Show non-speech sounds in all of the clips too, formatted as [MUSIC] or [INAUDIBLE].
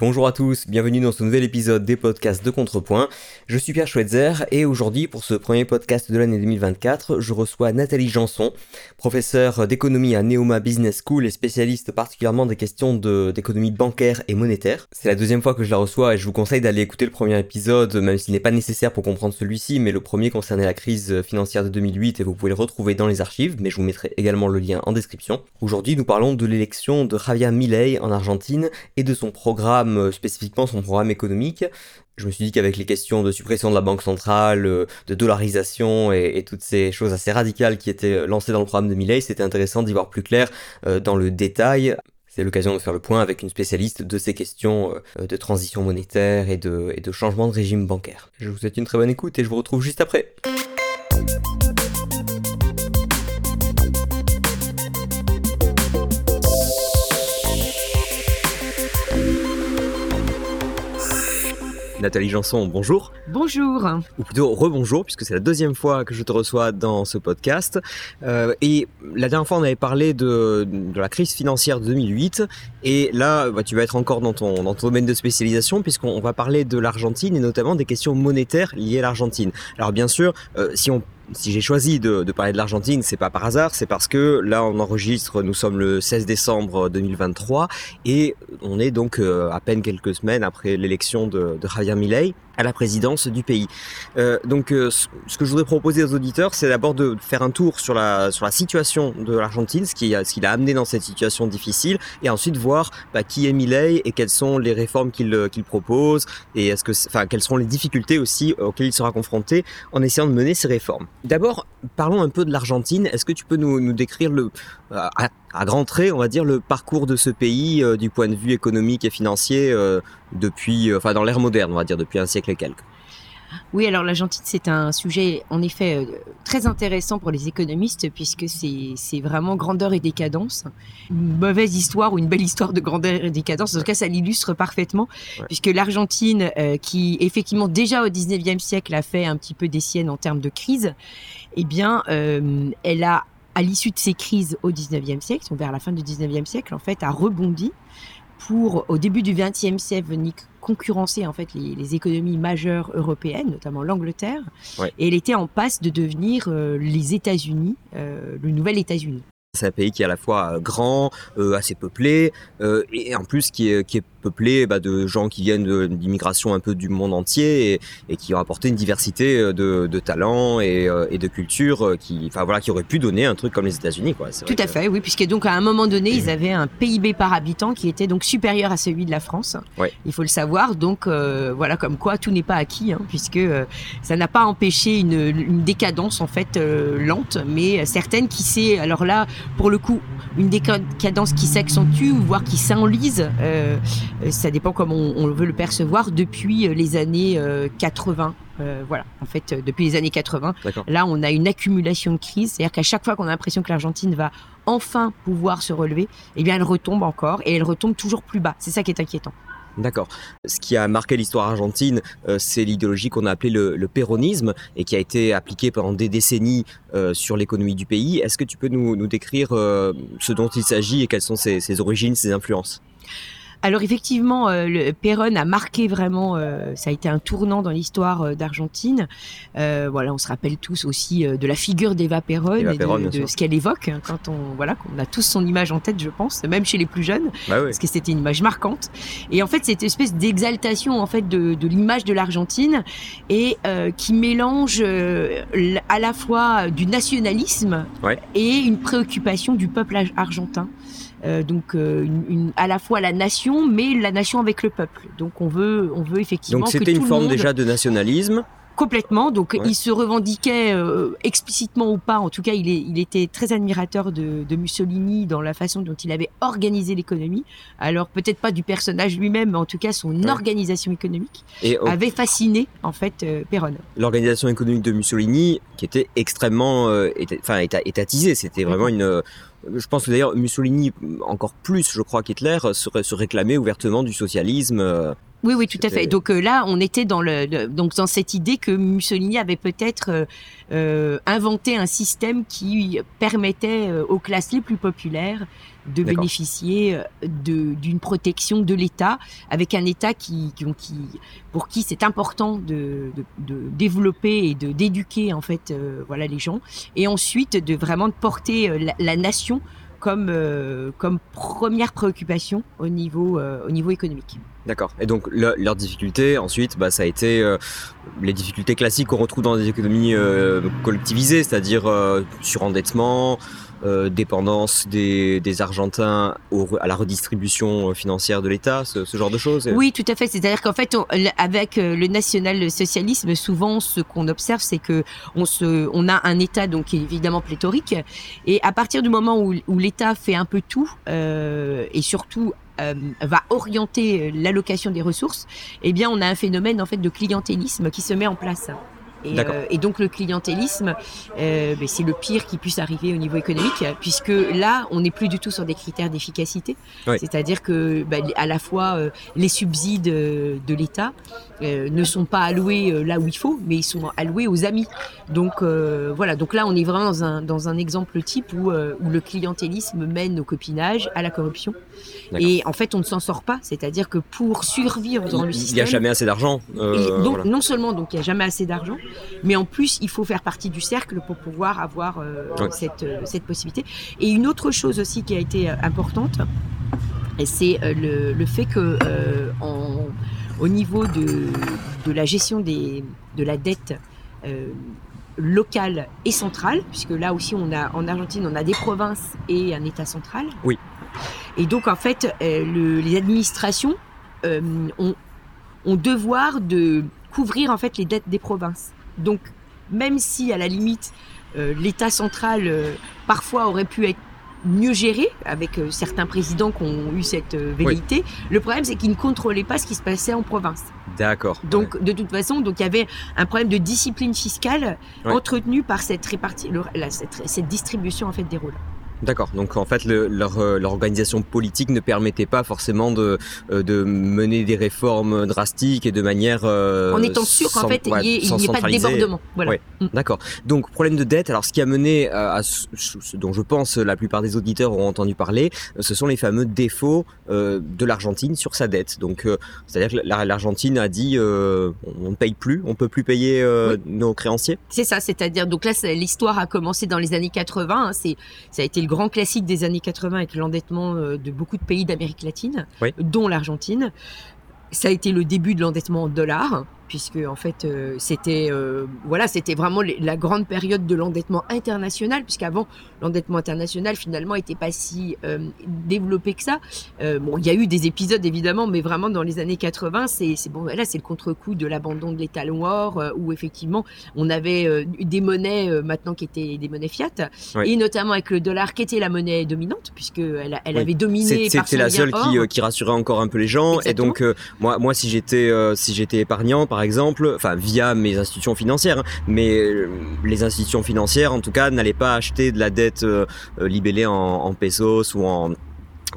Bonjour à tous, bienvenue dans ce nouvel épisode des podcasts de Contrepoint. Je suis Pierre Schweitzer et aujourd'hui pour ce premier podcast de l'année 2024, je reçois Nathalie Janson, professeure d'économie à Neoma Business School et spécialiste particulièrement des questions d'économie bancaire et monétaire. C'est la deuxième fois que je la reçois et je vous conseille d'aller écouter le premier épisode, même s'il n'est pas nécessaire pour comprendre celui-ci, mais le premier concernait la crise financière de 2008 et vous pouvez le retrouver dans les archives, mais je vous mettrai également le lien en description. Aujourd'hui nous parlons de l'élection de Javier Milei en Argentine et de son programme euh, spécifiquement son programme économique. Je me suis dit qu'avec les questions de suppression de la banque centrale, euh, de dollarisation et, toutes ces choses assez radicales qui étaient euh, lancées dans le programme de Milley, c'était intéressant d'y voir plus clair dans le détail. C'est l'occasion de faire le point avec une spécialiste de ces questions de transition monétaire et de, et de changement de régime bancaire. Je vous souhaite une très bonne écoute et je vous retrouve juste après. Nathalie Janson, bonjour. Bonjour. Ou plutôt rebonjour, puisque c'est la deuxième fois que je te reçois dans ce podcast. Euh, et la dernière fois, on avait parlé de, la crise financière de 2008. Et là, bah, tu vas être encore dans ton, dans ton domaine de spécialisation, puisqu'on va parler de l'Argentine et notamment des questions monétaires liées à l'Argentine. Alors bien sûr, euh, si on si j'ai choisi de, parler de l'Argentine, c'est pas par hasard, c'est parce que là on enregistre, nous sommes le 16 décembre 2023 et on est donc euh, à peine quelques semaines après l'élection de, de Javier Milei à la présidence du pays. Euh, donc euh, ce que je voudrais proposer aux auditeurs, c'est d'abord de faire un tour sur la, sur la situation de l'Argentine, ce qui, ce qui l'a amené dans cette situation difficile, et ensuite voir bah, qui est Milei et quelles sont les réformes qu'il euh, qu'il propose, et est-ce que, enfin, quelles seront les difficultés aussi auxquelles il sera confronté en essayant de mener ces réformes. D'abord, parlons un peu de l'Argentine. Est-ce que tu peux nous, nous décrire le, à grands traits, on va dire, le parcours de ce pays du point de vue économique et financier depuis, enfin dans l'ère moderne, on va dire, depuis un siècle quelques. Oui, alors l'Argentine, c'est un sujet en effet euh, très intéressant pour les économistes puisque c'est vraiment grandeur et décadence. Une mauvaise histoire ou une belle histoire de grandeur et décadence, en tout cas ça l'illustre parfaitement puisque l'Argentine, euh, qui effectivement déjà au 19e siècle a fait un petit peu des siennes en termes de crise, eh bien euh, elle a à l'issue de ces crises au 19e siècle, vers la fin du 19e siècle, en fait, a rebondi pour, au début du XXe siècle, venir concurrencer en fait les, économies majeures européennes, notamment l'Angleterre, et elle était en passe de devenir euh, les États-Unis, euh, le nouvel États-Unis. C'est un pays qui est à la fois euh, grand, assez peuplé, et en plus qui est, qui est peuplé bah, de gens qui viennent d'immigration un peu du monde entier et, qui ont apporté une diversité euh, de, talents et, euh, et, de cultures euh, qui, enfin voilà, qui auraient pu donner un truc comme les États-Unis, quoi. Tout à fait, oui, puisque donc à un moment donné, ils avaient un PIB par habitant qui était donc supérieur à celui de la France. Il faut le savoir. Donc voilà, comme quoi tout n'est pas acquis, hein, puisque ça n'a pas empêché une, une, décadence en fait lente, mais certaines qui s'est, alors là, pour le coup, une décadence qui s'accentue, voire qui s'enlise. Euh, ça dépend comment on, veut le percevoir depuis euh, les années 80. Euh, voilà, en fait, depuis les années 80, là, on a une accumulation de crises. C'est-à-dire qu'à chaque fois qu'on a l'impression que l'Argentine va enfin pouvoir se relever, eh bien, elle retombe encore et elle retombe toujours plus bas. C'est ça qui est inquiétant. D'accord. Ce qui a marqué l'histoire argentine, c'est l'idéologie qu'on a appelée le, péronisme et qui a été appliquée pendant des décennies sur l'économie du pays. Est-ce que tu peux nous, décrire ce dont il s'agit et quelles sont ses origines, ses influences? Alors effectivement, euh, le Perón a marqué vraiment, euh, ça a été un tournant dans l'histoire euh, d'Argentine. voilà, on se rappelle tous aussi de la figure d'Eva Perón et de, ce qu'elle évoque hein, quand on voilà, qu'on a tous son image en tête, je pense, même chez les plus jeunes, bah parce que c'était une image marquante. Et en fait, cette espèce d'exaltation en fait de, de l'image de l'Argentine et qui mélange à la fois du nationalisme et une préoccupation du peuple argentin. Euh, donc euh, une, à la fois la nation, mais la nation avec le peuple. Donc on veut, on veut effectivement. Donc c'était une forme déjà de nationalisme. Complètement. Donc, il se revendiquait euh, explicitement ou pas. En tout cas, il, est, il était très admirateur de, de, Mussolini dans la façon dont il avait organisé l'économie. Alors, peut-être pas du personnage lui-même, mais en tout cas, son organisation économique avait fasciné, en fait, euh, Perron. L'organisation économique de Mussolini, qui était extrêmement euh, enfin, étatisée. C'était vraiment une je pense que d'ailleurs Mussolini, encore plus, je crois qu'Hitler, se, se réclamait ouvertement du socialisme Oui, oui, tout à fait. Donc euh, là, on était dans le, le- donc dans cette idée que Mussolini avait peut-être euh, euh, inventé un système qui permettait euh, aux classes les plus populaires de bénéficier de d'une protection de l'État, avec un État qui, qui, qui- pour qui c'est important de, de, de développer et de d'éduquer en fait euh, voilà les gens, et ensuite de vraiment de porter la, la nation comme euh, comme première préoccupation au niveau euh, au niveau économique. D'accord. Et donc le- leur difficulté ensuite, bah, ça a été euh, les difficultés classiques qu'on retrouve dans des économies collectivisées, c'est-à-dire euh, surendettement, euh, dépendance des, Argentins à la redistribution euh, financière de l'État, ce, genre de choses. Oui, tout à fait. C'est-à-dire qu'en fait, avec euh, le national-socialisme, souvent, ce qu'on observe, c'est que on a un État donc évidemment pléthorique, et à partir du moment où, l'État fait un peu tout et surtout va orienter l'allocation des ressources, eh bien, on a un phénomène en fait de clientélisme qui se met en place. Et, euh, et donc le clientélisme, euh, ben, c'est le pire qui puisse arriver au niveau économique, puisque là, on n'est plus du tout sur des critères d'efficacité. Oui. C'est-à-dire que ben, à la fois euh, les subsides de l'État ne sont pas alloués là où il faut, mais ils sont alloués aux amis. Donc voilà, donc là on est vraiment dans un, dans un exemple type où, où le clientélisme mène au copinage, à la corruption. Et en fait on ne s'en sort pas, c'est-à-dire que pour survivre dans le Il système... n'y a jamais assez d'argent. donc, voilà. non seulement donc il n'y a jamais assez d'argent, mais en plus il faut faire partie du cercle pour pouvoir avoir euh, Ouais. cette, euh, cette possibilité. Et une autre chose aussi qui a été euh, importante, c'est le, le fait que euh, en, au niveau de, de la gestion des, de la dette euh, locale et centrale, puisque là aussi on a en Argentine on a des provinces et un État central. Oui. Et donc en fait euh, le- les administrations ont, ont devoir de couvrir en fait les dettes des provinces. Donc même si à la limite euh, l'État central euh, parfois aurait pu être mieux géré avec euh, certains présidents qui ont eu cette velléité, le problème c'est qu'ils ne contrôlaient pas ce qui se passait en province. D'accord. Donc de toute façon, donc il y avait un problème de discipline fiscale Ouais. entretenu par cette répartie, le- la- cette, cette distribution en fait des rôles. D'accord. Donc en fait, le- leur, euh, leur organisation politique ne permettait pas forcément de, euh, de mener des réformes drastiques et de manière. euh, en étant sûr qu'en fait ouais, n'y ait, il n'y ait pas de débordement. Voilà. Ouais. Mm. D'accord. Donc problème de dette. Alors ce qui a mené euh, à ce, ce dont je pense la plupart des auditeurs auront entendu parler, ce sont les fameux défauts euh, de l'Argentine sur sa dette. Donc euh, c'est-à-dire que la- l'Argentine a dit euh, on ne paye plus, on peut plus payer euh, nos créanciers. C'est ça, c'est-à-dire donc là l'histoire a commencé dans les années 80. hein, c'est ça a été le grand classique des années 80 avec l'endettement euh, de beaucoup de pays d'Amérique latine, Oui. dont l'Argentine. Ça a été le début de l'endettement en dollars, puisque en fait euh, c'était euh, voilà c'était vraiment la grande période de l'endettement international, puisqu'avant l'endettement international finalement était pas si euh, développé que ça. Bon, il y a eu des épisodes évidemment, mais vraiment dans les années 80, c'est bon là c'est le contre-coup de l'abandon de l'État noir, où effectivement on avait des monnaies maintenant qui étaient des monnaies fiat, Oui. et notamment avec le dollar qui était la monnaie dominante, puisque elle, elle Oui. avait dominé C'était la seule qui, or. qui rassurait encore un peu les gens. Exactement. Et donc, moi, moi, si j'étais, si j'étais épargnant, par exemple, enfin via mes institutions financières, mais euh, les institutions financières, en tout cas, n'allaient pas acheter de la dette euh, libellée en, en pesos ou en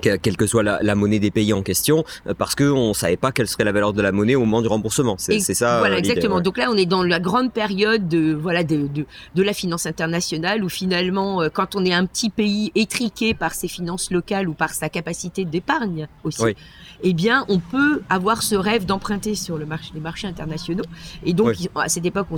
que- quelle que soit la, la monnaie des pays en question, euh, parce que on savait pas quelle serait la valeur de la monnaie au moment du remboursement. C'est ça. Voilà, exactement. ouais. Donc là, on est dans la grande période de voilà de, de, de la finance internationale où finalement, quand on est un petit pays étriqué par ses finances locales ou par sa capacité d'épargne aussi, Oui. Eh bien, on peut avoir ce rêve d'emprunter sur le marché, les marchés internationaux. Et donc, ils- à cette époque, on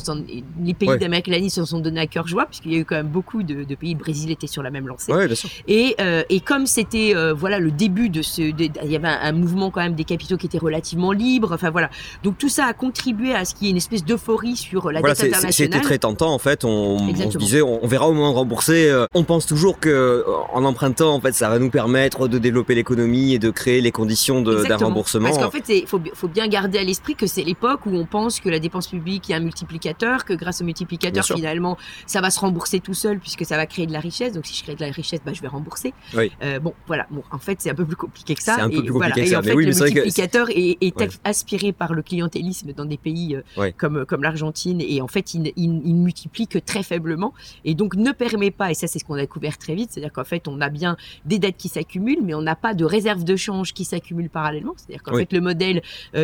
les pays d'Amérique latine se sont donnés à cœur joie puisqu'il y a eu quand même beaucoup de, de pays. Le Brésil était sur la même lancée. Ouais, bien sûr. Et, euh, et comme c'était euh, voilà le début de ce, de- il y avait un, un mouvement quand même des capitaux qui était relativement libre. Enfin voilà, donc tout ça a contribué à ce qu'il y ait une espèce d'euphorie sur la Voilà, dette internationale. c'était très tentant en fait. On, on se disait, on, on verra au moment de rembourser. Euh, On pense toujours que euh, en empruntant, en fait, ça va nous permettre de développer l'économie et de créer les conditions de- d'un remboursement. Parce qu'en fait, il faut, bi- faut bien garder à l'esprit que c'est l'époque où on pense que la dépense publique a un multiplicateur, que grâce au multiplicateur, finalement, ça va se rembourser tout seul puisque ça va créer de la richesse. Donc si je crée de la richesse, bah, je vais rembourser. Oui. Euh, bon, voilà. Bon, en fait, c'est un peu plus compliqué que ça. C'est un peu plus voilà. compliqué que Et ça. en Mais fait, oui, le que- multiplicateur est, est Ouais. aspiré par le clientélisme dans des pays euh, Ouais. comme, comme l'Argentine. Et en fait, il, il, il multiplie que très faiblement. Et donc, ne permet pas, et ça, c'est ce qu'on a découvert très vite, c'est-à-dire qu'en fait, on a bien des dettes qui s'accumulent, mais on n'a pas de réserve de change qui s'accumule parallèlement. C'est-à-dire qu'en fait, le modèle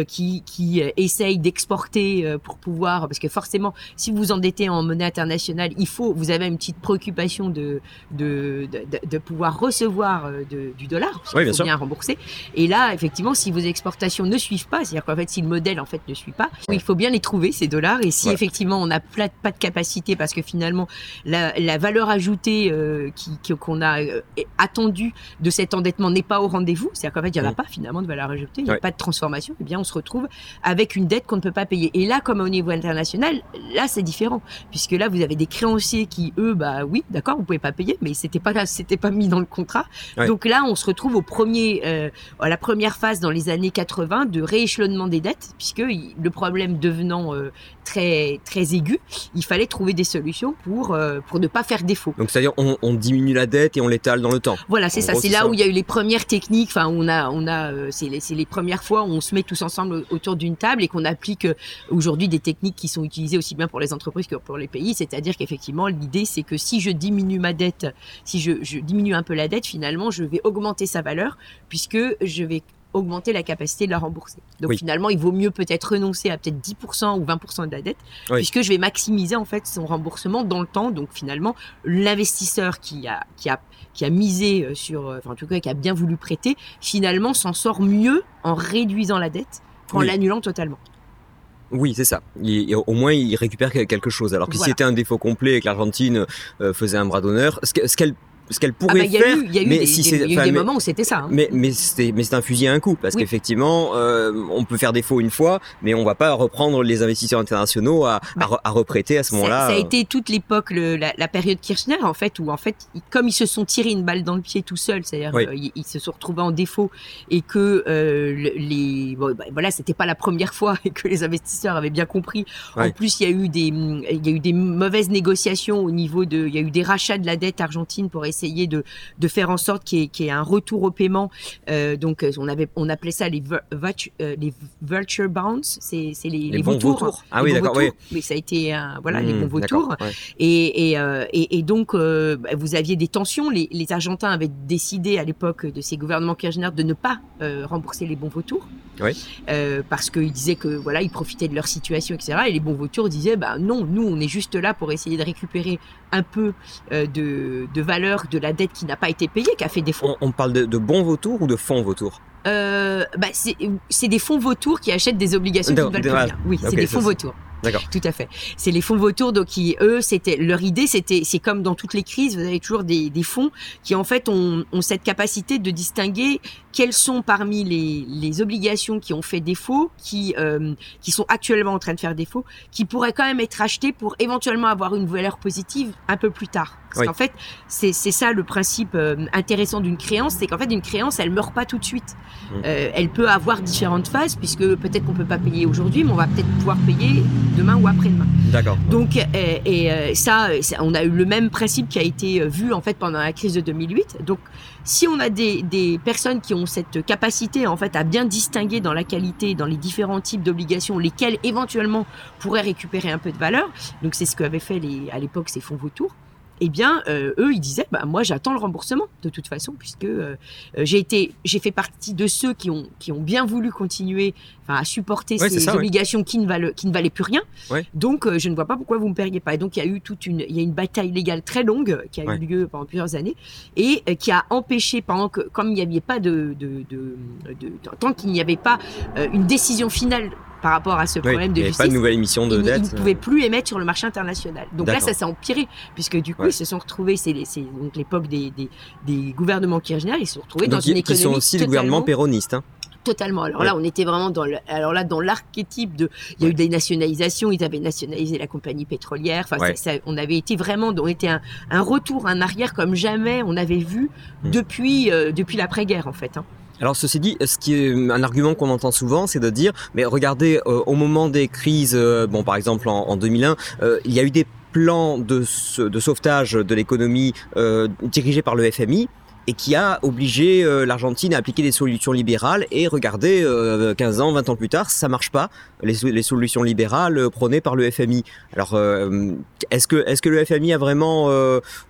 qui, qui essaye d'exporter pour pouvoir, parce que forcément, si vous vous endettez en monnaie internationale, il faut, vous avez une petite préoccupation de, de, de, de pouvoir recevoir du dollar, oui, bien faut sûr. bien rembourser. Et là, effectivement, si vos exportations ne suivent pas, c'est-à-dire qu'en fait, si le modèle en fait ne suit pas, il faut bien les trouver ces dollars. Et si Ouais. effectivement on n'a pas de capacité, parce que finalement la, la valeur ajoutée euh, qui- qu'on a euh, attendue de cet endettement n'est pas au rendez-vous, c'est-à-dire qu'en fait il n'y en a Mm. pas finalement de valeur ajoutée, il n'y a pas de transformation, et bien on se retrouve avec une dette qu'on ne peut pas payer. Et là, comme au niveau international, là c'est différent, puisque là vous avez des créanciers qui eux, bah oui, d'accord, vous pouvez pas payer, mais c'était pas là, c'était pas mis dans le contrat. Donc là, on se retrouve au premier, euh, à la première phase dans les années 80 de rééchelonnement des dettes, puisque le problème devenant euh, très très aigu, il fallait trouver des solutions pour euh, pour ne pas faire défaut. Donc c'est-à-dire on, on diminue la dette et on l'étale dans le temps. Voilà, c'est ça. C'est là ça. où il y a eu les premières techniques. Enfin, on a, on a, c'est les, premières fois où on se met tous ensemble autour d'une table et qu'on applique euh, aujourd'hui des techniques qui sont utilisées aussi bien pour les entreprises que pour les pays. C'est-à-dire qu'effectivement, l'idée c'est que si je diminue ma dette, si je diminue un peu la dette, finalement, je vais augmenter sa valeur puisque je vais augmenter la capacité de la rembourser. Donc Oui. finalement, il vaut mieux peut-être renoncer à peut-être 10% ou 20% de la dette, Oui. puisque je vais maximiser en fait son remboursement dans le temps. Donc finalement, l'investisseur qui a, qui a qui a misé euh, sur, euh, enfin en tout cas qui a bien voulu prêter, finalement s'en sort mieux en réduisant la dette qu'en Oui. l'annulant totalement. Oui, c'est ça. Il- au moins, il récupère quelque chose. Alors que si c'était un défaut complet et que l'Argentine euh, faisait un bras d'honneur, ce que- ce qu'elle Ah bah, pourrait il y a faire, il y a eu mais des, si des- c'est- il y a eu enfin, des mais- moments où c'était ça. hein. mais mais c'est un fusil à un coup parce Oui. qu'effectivement, euh, on peut faire défaut une fois, mais on va pas reprendre les investisseurs internationaux à, Bah, à reprêter à ce moment-là. ça a euh, été toute l'époque, la, la période Kirchner, en fait, où en fait, comme ils se sont tirés une balle dans le pied tout seuls, c'est-à-dire Oui. euh, ils, ils se sont retrouvés en défaut et que euh, le- les, bon, bah, voilà, c'était pas la première fois et [LAUGHS] que les investisseurs avaient bien compris. En plus, il y a eu des, il y a eu des mauvaises négociations au niveau de, il y a eu des rachats de la dette argentine pour essayer de, de faire en sorte qu'il y, ait- qu'il y ait un retour au paiement. Euh, donc, euh, on avait, on appelait ça les, euh, les vulture bonds, c'est les, les, bons vautours. vautours. Ah oui, d'accord. Oui. ça a été, un- voilà, les Mmh, bons vautours. ouais. Et, et, euh, et, et donc, euh, bah, vous aviez des tensions. Les, les Argentins avaient décidé à l'époque de ces gouvernements Kirchner de ne pas rembourser les bons vautours. Oui. Parce qu'ils disaient que voilà, ils profitaient de leur situation, etc. Et les bons vautours disaient, bah non, nous, on est juste là pour essayer de récupérer un peu euh, de, de valeur de la dette qui n'a pas été payée, qui a fait défaut. On, on parle de, de bons vautours ou de fonds vautours? Euh, bah, c'est des fonds vautours qui achètent des obligations qui ne D'accord, valent plus voilà. rien. Oui, c'est des fonds vautours. D'accord. Tout à fait. C'est les fonds vautours, donc qui, eux, c'était leur idée, c'était, c'est comme dans toutes les crises, vous avez toujours des, des fonds qui en fait ont, ont cette capacité de distinguer quelles sont parmi les, les obligations qui ont fait défaut, qui, euh, qui sont actuellement en train de faire défaut, qui pourraient quand même être achetées pour éventuellement avoir une valeur positive un peu plus tard. Parce Oui. qu'en fait, c'est c'est ça le principe euh, intéressant d'une créance, c'est qu'en fait une créance, elle meurt pas tout de suite. Mm. Euh, elle peut avoir différentes phases, puisque peut-être qu'on peut pas payer aujourd'hui, mais on va peut-être pouvoir payer demain ou après-demain. D'accord. Donc, et euh, ça, on a eu le même principe qui a été vu en fait pendant la crise de 2008. Donc, si on a des, personnes qui ont cette capacité en fait à bien distinguer dans la qualité, dans les différents types d'obligations, lesquelles éventuellement pourraient récupérer un peu de valeur. Donc, c'est ce qu'avaient fait les, à l'époque ces fonds vautours. Eh bien, euh, eux, ils disaient, bah, moi, j'attends le remboursement de toute façon, puisque euh, euh, j'ai été, j'ai fait partie de ceux qui ont, qui ont bien voulu continuer, à supporter Ouais, ces ouais. obligations qui ne valaient, qui ne valaient plus rien. Ouais. Donc, euh, je ne vois pas pourquoi vous me paieriez pas. Et donc, il y a eu toute une, il y a une bataille légale très longue euh, qui a eu lieu pendant plusieurs années et euh, qui a empêché, pendant que, comme il n'y avait pas de, de, de, de- tant qu'il n'y avait pas une décision finale par rapport à ce problème il de n'y avait pas justice, de nouvelle émission de ils, dette. ils ne pouvaient plus émettre sur le marché international. Donc là, ça s'est empiré, puisque du coup, Ouais. ils se sont retrouvés, c'est donc l'époque des, des, des gouvernements Kirchner, ils se sont retrouvés dans Donc, une qui, qui économie sont aussi des totalement, gouvernements péronistes. hein. totalement. Alors Ouais. là, on était vraiment dans le, alors là, dans l'archétype de, il y a eu des nationalisations, ils avaient nationalisé la compagnie pétrolière. Enfin, Ouais. ça- ça- on avait été vraiment, on était un, un retour, un arrière comme jamais on avait vu Mm. depuis, euh, depuis l'après-guerre, en fait. hein. Alors ceci dit, ce qui est un argument qu'on entend souvent, c'est de dire, mais regardez, euh, au moment des crises, euh, bon par exemple en, en 2001, euh, il y a eu des plans de, de sauvetage de l'économie dirigés par le FMI. Et qui a obligé euh, l'Argentine à appliquer des solutions libérales. Et regardez, 15 ans, 20 ans plus tard, ça marche pas. Les, les solutions libérales prônées par le FMI. Alors, est-ce que, est-ce que le FMI a vraiment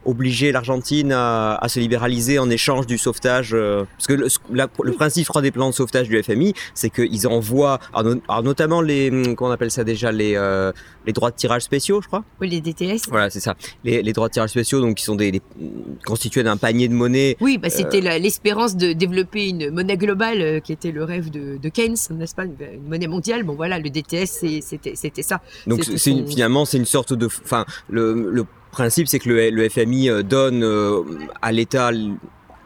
obligé l'Argentine à, à, se libéraliser en échange du sauvetage Parce que le, le, principe, je des plans de sauvetage du FMI, c'est qu'ils envoient, alors, notamment les, comment on appelle ça déjà, les, les droits de tirage spéciaux, je crois. Oui, les DTS. Voilà, c'est ça. Les, les, droits de tirage spéciaux, donc qui sont des, constitués d'un panier de monnaie. Oui, bah, c'était euh, l'espérance de développer une monnaie globale, euh, qui était le rêve de, de Keynes, n'est-ce pas, une, monnaie mondiale. Bon, voilà, le DTS, c'était ça. Donc finalement, c'est une sorte de, enfin, le, le principe, c'est que le, le, FMI euh, donne à l'État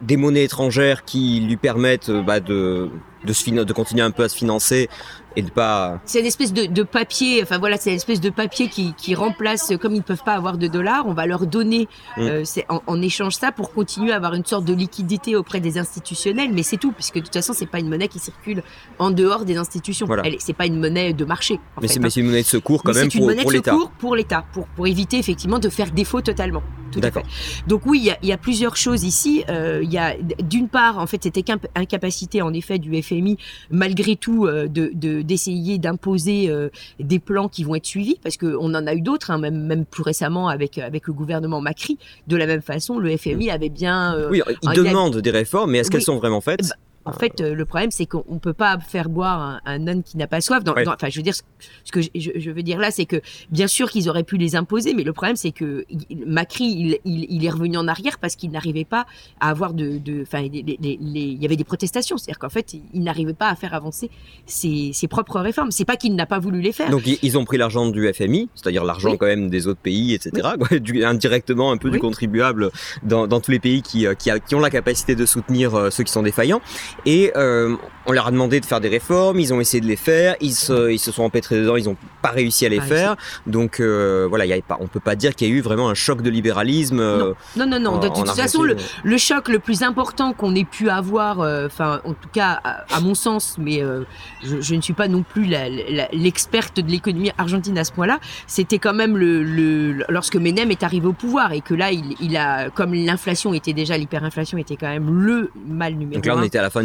des monnaies étrangères qui lui permettent bah, de, de, se, de continuer un peu à se financer et de pas. C'est une espèce de, de, papier, enfin voilà, c'est une espèce de papier qui, qui, remplace, comme ils ne peuvent pas avoir de dollars, on va leur donner mm. euh, en, en, échange ça pour continuer à avoir une sorte de liquidité auprès des institutionnels, mais c'est tout, puisque de toute façon, c'est pas une monnaie qui circule en dehors des institutions. Voilà. C'est pas une monnaie de marché. mais c'est hein. une monnaie de secours quand même pour, pour l'État. pour l'État, pour, pour éviter effectivement de faire défaut totalement. D'accord. Donc oui, il y, a, y, a, plusieurs choses ici. Euh, il y a d'une part, en fait, cette incapacité en effet du FMI, malgré tout, euh, de, de d'essayer d'imposer euh, des plans qui vont être suivis, parce qu'on en a eu d'autres, hein, même, même plus récemment avec, avec le gouvernement Macri. De la même façon, le FMI avait bien... Euh, oui, il demande des réformes, mais est-ce qu'elles sont vraiment faites? Bah, en fait, euh, le problème, c'est qu'on ne peut pas faire boire un, âne qui n'a pas soif. Dans, enfin, je veux dire, ce que je, veux dire là, c'est que bien sûr qu'ils auraient pu les imposer, mais le problème, c'est que Macri, il, est revenu en arrière parce qu'il n'arrivait pas à avoir de, enfin, il y avait des protestations, c'est-à-dire qu'en fait, il n'arrivait pas à faire avancer ses, propres réformes. C'est pas qu'il n'a pas voulu les faire. Donc ils ont pris l'argent du FMI, c'est-à-dire l'argent quand même des autres pays, etc. indirectement un peu du contribuable dans, tous les pays qui, euh, qui, qui ont la capacité de soutenir euh, ceux qui sont défaillants. Et euh, on leur a demandé de faire des réformes, ils ont essayé de les faire, ils se, ils se sont empêtrés dedans, ils n'ont pas réussi à les faire. Donc euh, voilà, y a pas, on peut pas dire qu'il y a eu vraiment un choc de libéralisme. Euh, non, non, non. de toute façon, le, choc le plus important qu'on ait pu avoir, euh, enfin, en tout cas, à, mon sens, mais je, ne suis pas non plus l'experte de l'économie argentine à ce point-là, c'était quand même le, lorsque Menem est arrivé au pouvoir et que là, il, il a, comme l'inflation était déjà, l'hyperinflation était quand même le mal numéro. Donc là, on était à la fin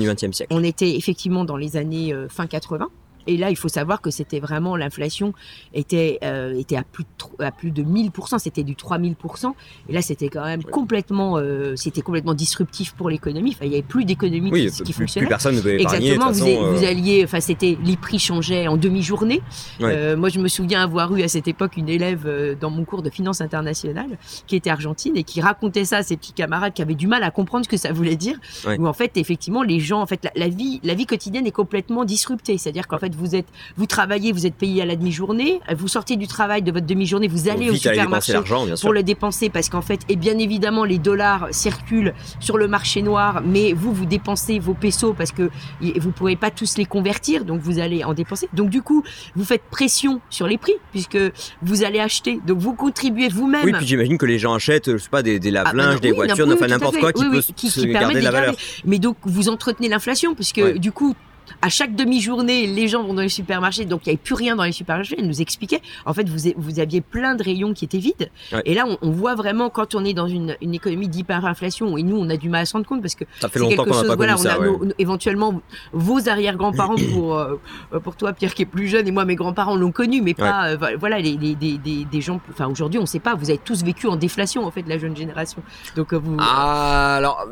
On était effectivement dans les années euh, fin 80. Et là, il faut savoir que c'était vraiment l'inflation était euh, était à plus de, à plus de 1000%, c'était du 3000%. Et là, c'était quand même complètement euh, c'était complètement disruptif pour l'économie. Enfin, il y avait plus d'économie qui, qui, fonctionnait. Plus personne ne pouvait Exactement. Vous, euh, vous, alliez, enfin, c'était les prix changeaient en demi-journée. Euh, moi, je me souviens avoir eu à cette époque une élève euh, dans mon cours de finance internationale qui était argentine et qui racontait ça à ses petits camarades qui avaient du mal à comprendre ce que ça voulait dire. Où en fait, effectivement, les gens, en fait, la, la vie, la vie quotidienne est complètement disruptée. C'est-à-dire qu'en fait vous êtes, vous travaillez, vous êtes payé à la demi-journée, vous sortez du travail de votre demi-journée, vous allez au supermarché pour le dépenser parce qu'en fait, et bien évidemment, les dollars circulent sur le marché noir, mais vous, vous dépensez vos pesos parce que vous pourrez pas tous les convertir, donc vous allez en dépenser. Donc du coup, vous faites pression sur les prix puisque vous allez acheter, donc vous contribuez vous-même. Oui, puis j'imagine que les gens achètent, je sais pas, des, des ah, bah lave-linges, des voitures, enfin n'importe quoi qui peut se garder la valeur. Mais donc vous entretenez l'inflation puisque du coup à chaque demi-journée, les gens vont dans les supermarchés, donc il n'y avait plus rien dans les supermarchés. Elle nous expliquait, en fait, vous, vous aviez plein de rayons qui étaient vides. Et là, on, voit vraiment quand on est dans une, une économie d'hyperinflation, et nous, on a du mal à se rendre compte parce que ça fait longtemps qu'on n'a pas voilà, on ça, a éventuellement vos arrière-grands-parents pour euh, pour toi, Pierre, qui est plus jeune, et moi, mes grands-parents l'ont connu, mais pas euh, voilà les, les, des, des, gens. Enfin, aujourd'hui, on ne sait pas. Vous avez tous vécu en déflation, en fait, la jeune génération. Donc euh, vous. Ah, alors,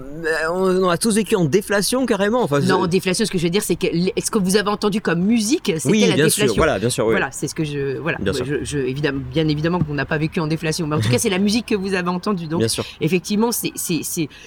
on a tous vécu en déflation carrément. Enfin, non, en déflation, ce que je veux dire, c'est que est-ce que vous avez entendu comme musique C'était oui, la bien déflation. Sûr, voilà, bien sûr. Oui. Voilà, c'est ce que je. Voilà, bien, je, je, évidemment, bien évidemment qu'on n'a pas vécu en déflation, mais en tout [LAUGHS] cas, c'est la musique que vous avez entendue. Donc, bien sûr. effectivement, c'est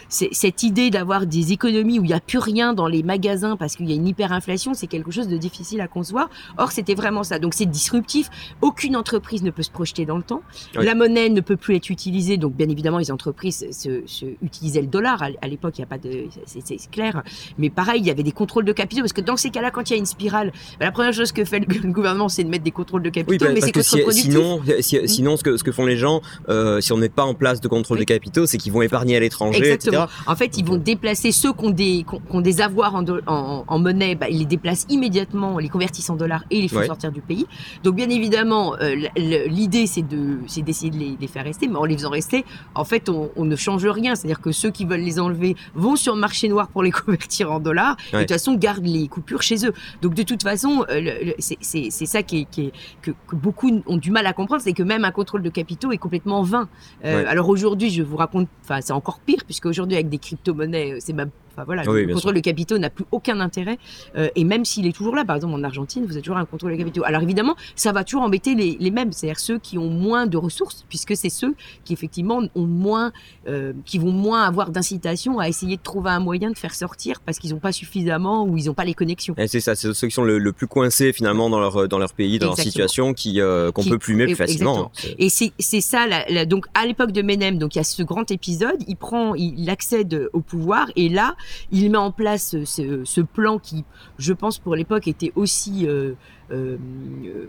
cette idée d'avoir des économies où il n'y a plus rien dans les magasins parce qu'il y a une hyperinflation, c'est quelque chose de difficile à concevoir. Or, c'était vraiment ça. Donc, c'est disruptif. Aucune entreprise ne peut se projeter dans le temps. Oui. La monnaie ne peut plus être utilisée. Donc, bien évidemment, les entreprises se, se utilisaient le dollar. À, l'époque, il n'y a pas de. C'est clair. Mais pareil, il y avait des contrôles de capitaux parce que dans ces cas-là, quand il y a une spirale, bah, la première chose que fait le, [LAUGHS] gouvernement, c'est de mettre des contrôles de capitaux, Oui, bah, mais c'est contre-productif. sinon, si- Mm. sinon ce, que, ce que font les gens, euh, si on ne met pas en place de contrôle Oui. de capitaux, c'est qu'ils vont épargner à l'étranger, Exactement. etc. En fait, ils vont déplacer ceux qui ont des, qui ont- des avoirs en, do- en, en monnaie, bah, ils les déplacent immédiatement, les convertissent en dollars et les font Ouais. sortir du pays. Donc, bien évidemment, euh, l'idée, c'est de, c'est d'essayer de les, les faire rester, mais en les faisant rester, en fait, on, on ne change rien. C'est-à-dire que ceux qui veulent les enlever vont sur le marché noir pour les [LAUGHS] convertir en dollars, et de toute façon, gardent les coupures chez eux. Donc, de toute façon, euh, c'est- ça qui est, qui est- que, que beaucoup ont du mal à comprendre, c'est que même un contrôle de capitaux est complètement vain. Euh, Ouais. Alors aujourd'hui, je vous raconte, enfin c'est encore pire puisque aujourd'hui avec des crypto-monnaies, euh, c'est même, enfin voilà, Oui, le contrôle de capitaux n'a plus aucun intérêt. Euh, et même s'il est toujours là, par exemple en Argentine, vous avez toujours un contrôle de capitaux. Alors évidemment, ça va toujours embêter les, les mêmes, c'est-à-dire ceux qui ont moins de ressources, puisque c'est ceux qui effectivement ont moins, euh, qui vont moins avoir d'incitation à essayer de trouver un moyen de faire sortir parce qu'ils n'ont pas suffisamment ou ils n'ont pas les connexions. Et c'est ça, c'est ceux qui sont le, le plus coincés finalement dans leur, dans leur pays, dans leur Exactement. situation, qui, euh, qu'on Qui- peut plumer plus exactement. facilement. hein. C'est- Et c'est c'est ça, la, la- donc à l'époque de Menem, donc il y a ce grand épisode, il prend, il accède au pouvoir et là, il met en place ce, plan qui, je pense pour l'époque, était aussi euh, euh,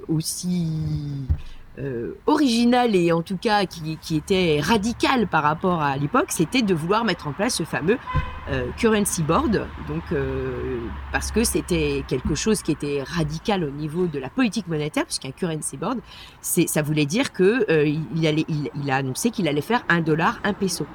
aussi euh, original et en tout cas qui, était radical par rapport à l'époque, c'était de vouloir mettre en place ce fameux currency board, donc parce que c'était quelque chose qui était radical au niveau de la politique monétaire, puisqu'un currency board, ça voulait dire que il, allait, il a annoncé qu'il allait faire un dollar, un peso.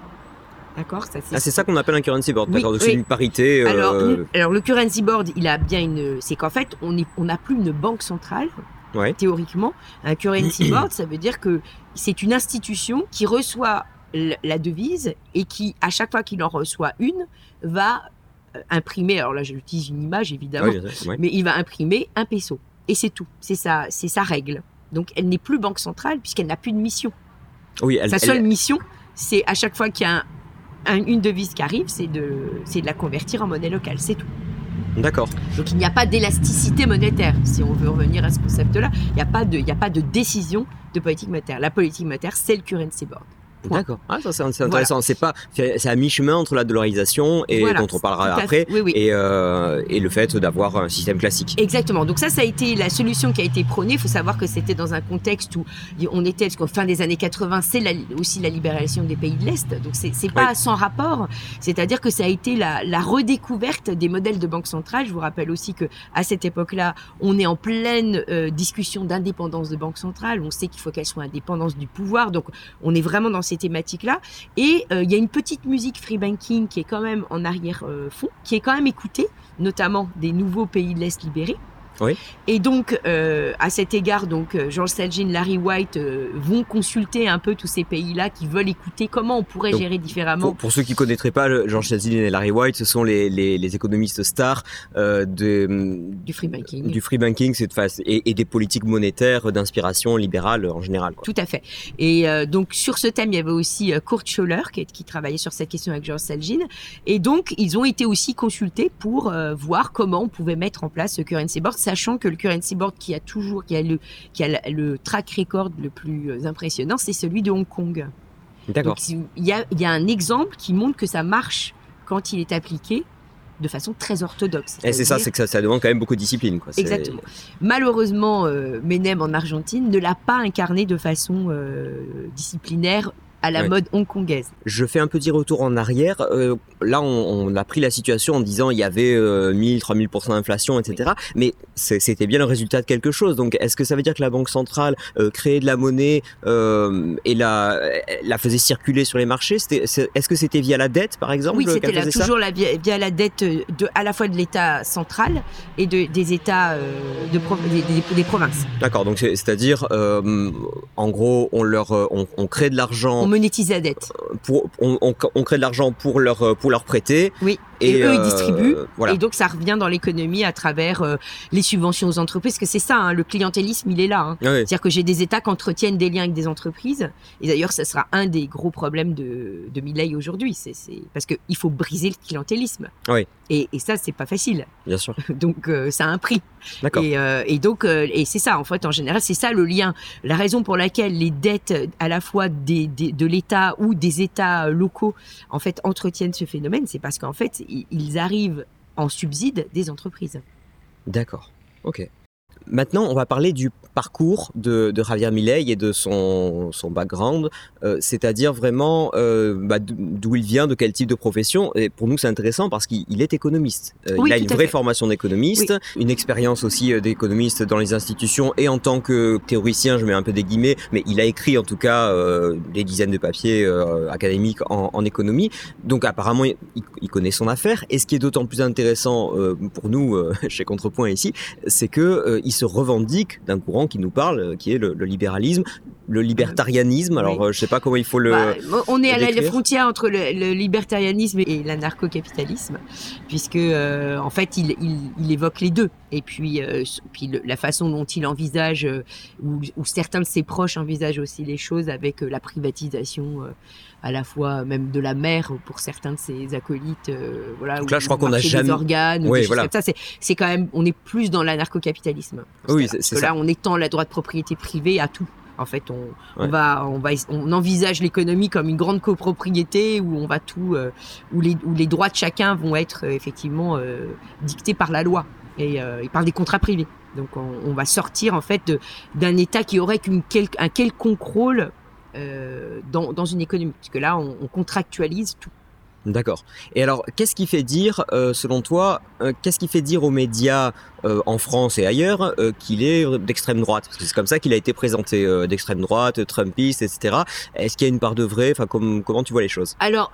D'accord ça, Ah, c'est ça qu'on appelle un currency board, Oui, d'accord. Donc c'est une parité. euh, alors, le currency board, il a bien une. C'est qu'en fait, on n'a plus une banque centrale. Ouais. Théoriquement, un currency [CLEARS THROAT] board, ça veut dire que c'est une institution qui reçoit la devise et qui, à chaque fois qu'il en reçoit une, va euh, imprimer. Alors là, j'utilise une image évidemment, ouais, ouais. mais il va imprimer un peso et c'est tout. C'est sa, c'est sa règle. Donc, elle n'est plus banque centrale puisqu'elle n'a plus de mission. Oui, elle, Sa elle- seule mission, c'est à chaque fois qu'il y a un- un- une devise qui arrive, c'est de, c'est de la convertir en monnaie locale. C'est tout. D'accord. Donc il n'y a pas d'élasticité monétaire, si on veut revenir à ce concept-là. Il n'y a, pas de- il n'y a pas de décision de politique monétaire. La politique monétaire, c'est le currency board. D'accord. Ah, ça c'est intéressant. C'est pas, c'est à mi-chemin entre la dollarisation et Voilà, dont on parlera après fait. Oui, oui. et, euh, et le fait d'avoir un système classique. Exactement. Donc ça, ça a été la solution qui a été prônée. Il faut savoir que c'était dans un contexte où on était, parce qu'en fin des années 80, c'est aussi la libéralisation des pays de l'Est. Donc c'est c'est pas Oui. sans rapport. C'est-à-dire que ça a été la, la redécouverte des modèles de banque centrale. Je vous rappelle aussi que à cette époque-là, on est en pleine euh, discussion d'indépendance de banque centrale. On sait qu'il faut qu'elle soit indépendante du pouvoir. Donc on est vraiment dans ces thématiques-là. Et euh, il y a une petite musique free banking qui est quand même en arrière-fond, qui est quand même écoutée, notamment des nouveaux pays de l'Est libérés. Oui. Et donc, euh, à cet égard, donc euh, George Selgin, Larry White euh, vont consulter un peu tous ces pays-là qui veulent écouter comment on pourrait Donc, gérer différemment. Pour, pour ceux qui connaîtraient pas George Selzin et Larry White, ce sont les, les, les économistes stars euh, de, Du free banking. du free banking c'est de face- et, et des politiques monétaires d'inspiration libérale en général. quoi. Tout à fait. Et donc sur ce thème, il y avait aussi Kurt Scholler qui, qui travaillait sur cette question avec George Selgin. Et donc ils ont été aussi consultés pour voir comment on pouvait mettre en place ce currency board, sachant que le currency board qui a toujours, qui a le, qui a le- le track record le plus euh, impressionnant, c'est celui de Hong Kong. D'accord. Il y a, y a un exemple qui montre que ça marche quand il est appliqué de façon très orthodoxe. Et c'est ça, c'est que ça, ça demande quand même beaucoup de discipline. Quoi. Exactement. Malheureusement, euh, Menem en Argentine ne l'a pas incarné de façon euh, disciplinaire à la Ouais. mode hongkongaise. Je fais un petit retour en arrière. Euh, là, on, on a pris la situation en disant il y avait euh, 1000, 3000% d'inflation, etc. Mais c'était bien le résultat de quelque chose. Donc, est-ce que ça veut dire que la Banque centrale euh, créait de la monnaie euh, et la, la faisait circuler sur les marchés? Est-ce que c'était via la dette, par exemple Oui, c'était toujours la, via, via la dette de, à la fois de l'État central et de, des États euh, de des, des- des provinces. D'accord. Donc, c'est- c'est-à-dire, euh, en gros, on leur, euh, on, on crée de l'argent On monétise la dette. pour, on, on- on crée de l'argent pour leur, euh, pour leur prêter. Oui. Et, eux, ils euh, distribuent. Voilà. Et donc, ça revient dans l'économie à travers euh, les subventions aux entreprises. Parce que c'est ça, hein, le clientélisme, il est là. hein. Ah oui. C'est-à-dire que j'ai des États qui entretiennent des liens avec des entreprises. Et d'ailleurs, ça sera un des gros problèmes de, de Milley aujourd'hui. C'est, c'est... Parce qu'il faut briser le clientélisme. Oui. Et, et ça, c'est pas facile. Bien sûr. [LAUGHS] Donc, euh, ça a un prix. D'accord. Et, euh, et donc, euh, et c'est ça, en fait, en général, c'est ça le lien. La raison pour laquelle les dettes, à la fois des, des- de l'État ou des États locaux, en fait, entretiennent ce phénomène, c'est parce qu'en fait, ils arrivent en subside des entreprises. D'accord. Ok. Maintenant, on va parler du parcours de, de Javier Milei et de son, son background, euh, c'est-à-dire vraiment euh, bah, d'où il vient, de quel type de profession. Et pour nous, c'est intéressant parce qu'il est économiste. Euh, Oui, il a une vraie fait. formation d'économiste, une expérience aussi d'économiste dans les institutions et en tant que théoricien, je mets un peu des guillemets, mais il a écrit en tout cas des dizaines de papiers académiques en, en économie. Donc apparemment, il, il connaît son affaire. Et ce qui est d'autant plus intéressant pour nous [LAUGHS] chez Contrepoint ici, c'est que il se revendique d'un courant qui nous parle, euh, qui est le, le libéralisme, le libertarianisme. Alors, Oui. euh, je sais pas comment il faut le. Bah, on est à la, frontière entre le, le libertarianisme et l'anarcho-capitalisme, puisque euh, en fait il, il, il évoque les deux. Et puis, euh, la façon dont il envisage, euh, ou, ou certains de ses proches envisagent aussi les choses avec euh, la privatisation euh, à la fois même de la mer pour certains de ses acolytes. euh, voilà, Donc là, je crois qu'on a jamais- organes, ou Oui, voilà. comme ça. C'est, c'est quand même, on est plus dans l'anarcho-capitalisme. ce Oui, c'est- Parce que ça. là, on étend la droit de propriété privée à tout. En fait, on, on va, on va, on envisage l'économie comme une grande copropriété où on va tout, euh, où les, où les droits de chacun vont être euh, effectivement euh, dictés par la loi et, euh, et par des contrats privés. Donc, on, on va sortir en fait de- d'un État qui aurait qu'une quel- un quelconque rôle euh, dans, dans une économie, parce que là, on, on contractualise tout. D'accord. Et alors, qu'est-ce qui fait dire, euh, selon toi, euh, qu'est-ce qui fait dire aux médias euh, en France et ailleurs qu'il est d'extrême droite? Parce que c'est comme ça qu'il a été présenté, d'extrême droite, Trumpiste, etc. Est-ce qu'il y a une part de vrai? Enfin, comme- comment tu vois les choses? Alors,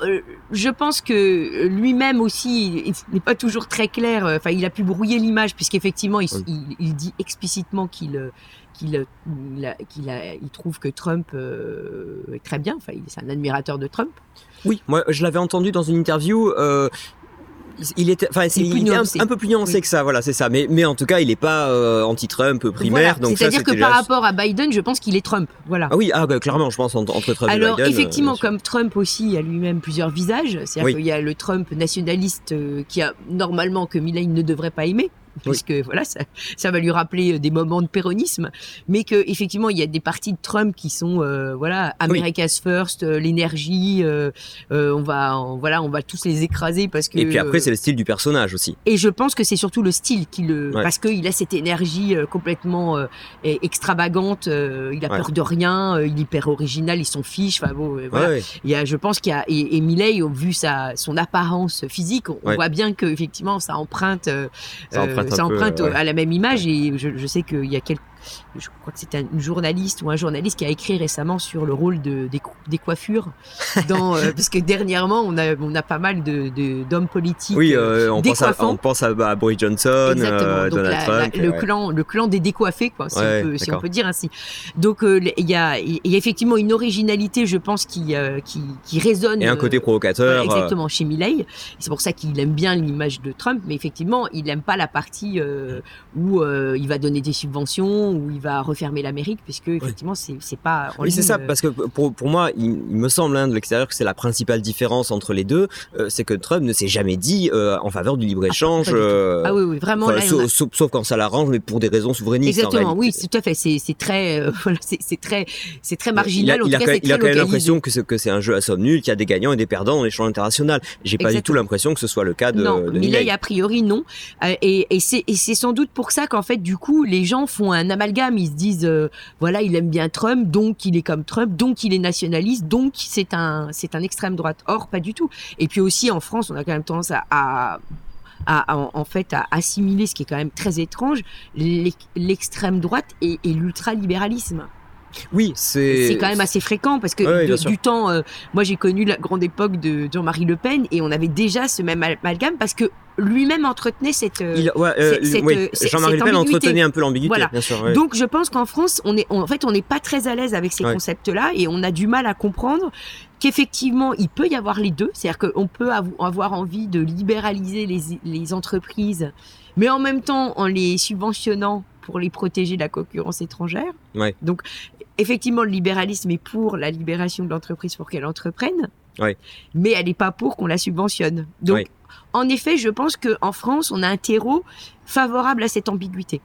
je pense que lui-même aussi, il n'est pas toujours très clair. Enfin, il a pu brouiller l'image puisqu'effectivement, il, Oui. il, il dit explicitement qu'il qu'il euh, il a- il trouve que Trump euh, est très bien. Enfin, il est un admirateur de Trump. Oui, moi, je l'avais entendu dans une interview. euh, il était, enfin, c'est- Il est plus il est un, peu plus nuancé Oui. que ça, voilà, c'est ça. Mais, mais en tout cas, il n'est pas euh, anti-Trump primaire, Voilà. C'est-à-dire que par rapport à Biden, je pense qu'il est Trump. Voilà. Ah oui, ah, bah, clairement, je pense entre, Trump Alors et Biden. euh, effectivement, comme Trump aussi a lui-même plusieurs visages, c'est-à-dire Oui. qu'il y a le Trump nationaliste qui a normalement que Milley ne devrait pas aimer. Puisque voilà, ça, ça va lui rappeler euh, des moments de péronisme, mais que effectivement il y a des parties de Trump qui sont euh, voilà America's First, euh, l'énergie, euh, euh, on va on- voilà on va tous les écraser parce que Et puis après, c'est le style du personnage aussi. et je pense que c'est surtout le style qui le Ouais. parce qu'il a cette énergie complètement e- extravagante, il a Ouais. peur de rien, il est hyper original, il s'en fiche, enfin bon voilà. Ouais. Il y a, je pense qu'il y a et, et Milei, vu sa son apparence physique, on voit bien que effectivement ça emprunte, euh, Ça emprunte ça peu, emprunte ouais. à la même image et je, je sais qu'il y a quelques je crois que c'est un une journaliste ou un journaliste qui a écrit récemment sur le rôle de, des, coiffures dans euh, [LAUGHS] parce que dernièrement on a on a pas mal de- d'hommes politiques Oui, euh, on, pense à, on pense à, à Boris Johnson, euh, Donald la- Trump. la- le ouais. clan, le clan des décoiffés, quoi, si, Ouais, on, peut, si on d'accord. peut dire ainsi. Donc euh, il y a, il y a effectivement une originalité, je pense, qui qui, qui résonne. Et un côté provocateur. exactement chez Milley. C'est pour ça qu'il aime bien l'image de Trump, mais effectivement, il n'aime pas la partie où il va donner des subventions, où il va refermer l'Amérique, puisque effectivement, c'est c'est pas. en Oui, c'est ça, euh, parce que pour, pour moi, il, il me semble hein, de l'extérieur que c'est la principale différence entre les deux, euh, c'est que Trump ne s'est jamais dit euh, en faveur du libre-échange, euh, Ah oui, oui, vraiment. là, en a- sauf, sauf- sauf quand ça l'arrange, mais pour des raisons souverainistes. en Exactement, oui, tout à fait. C'est très, [LAUGHS] voilà, c'est c'est très, c'est très il a, marginal. en il a tout quand cas, même- c'est il a très quand même localisé. l'impression que c'est, que c'est un jeu à somme nulle, qu'il y a des gagnants et des perdants dans l'échange international. J'ai pas du tout l'impression que ce soit le cas de, non, de Milei. a priori, non. Et et c'est sans doute pour ça qu'en fait, du coup, les gens font un Ils se disent, euh, voilà, il aime bien Trump, donc il est comme Trump, donc il est nationaliste, donc c'est un, extrême droite. Or, pas du tout. Et puis aussi, en France, on a quand même tendance à, en, fait à assimiler ce qui est quand même très étrange l'ex- l'extrême droite et, et l'ultralibéralisme Oui, c'est. c'est quand même assez fréquent parce que Ouais, de- du temps, euh, moi j'ai connu la grande époque de Jean-Marie Le Pen et on avait déjà ce même amalgame parce que lui-même entretenait cette. euh, Il- ouais, euh, cette, oui, Jean-Marie Le Pen entretenait un peu l'ambiguïté, Voilà. bien sûr. ouais. Donc je pense qu'en France, on est, on- en fait, on n'est pas très à l'aise avec ces concepts-là et on a du mal à comprendre qu'effectivement il peut y avoir les deux, c'est-à-dire qu'on peut av- avoir envie de libéraliser les, les entreprises, mais en même temps en les subventionnant pour les protéger de la concurrence étrangère. Ouais. Donc effectivement le libéralisme est pour la libération de l'entreprise pour qu'elle entreprenne, Ouais. mais elle n'est pas pour qu'on la subventionne. Donc Ouais. en effet, je pense qu'en France, on a un terreau favorable à cette ambiguïté.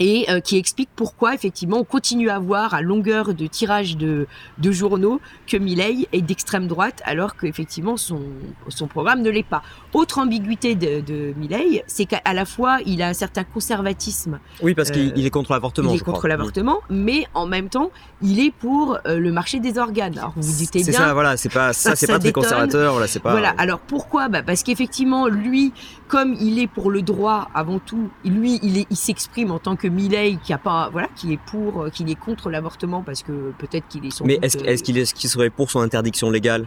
Et euh, qui explique pourquoi effectivement on continue à voir à longueur de tirage de, de journaux que Milley est d'extrême droite alors qu'effectivement son, son programme ne l'est pas. Autre ambiguïté de, de Milley, c'est qu'à la fois il a un certain conservatisme. Oui, parce qu'il Euh, est contre l'avortement. il est je contre l'avortement, mais en même temps il est pour euh, le marché des organes. Alors vous vous doutez C'est bien. ça, voilà, c'est pas ça, [LAUGHS] c'est pas très détonne. conservateur, voilà, c'est pas. Voilà. Alors pourquoi? Bah Parce qu'effectivement, lui, comme il est pour le droit avant tout, lui, il est, il s'exprime en tant que Milley qui a pas, voilà, qui est pour, euh, qui est contre l'avortement parce que peut-être qu'il est son. Mais est-ce est-ce qu'il est, est-ce qu'il serait pour son interdiction légale?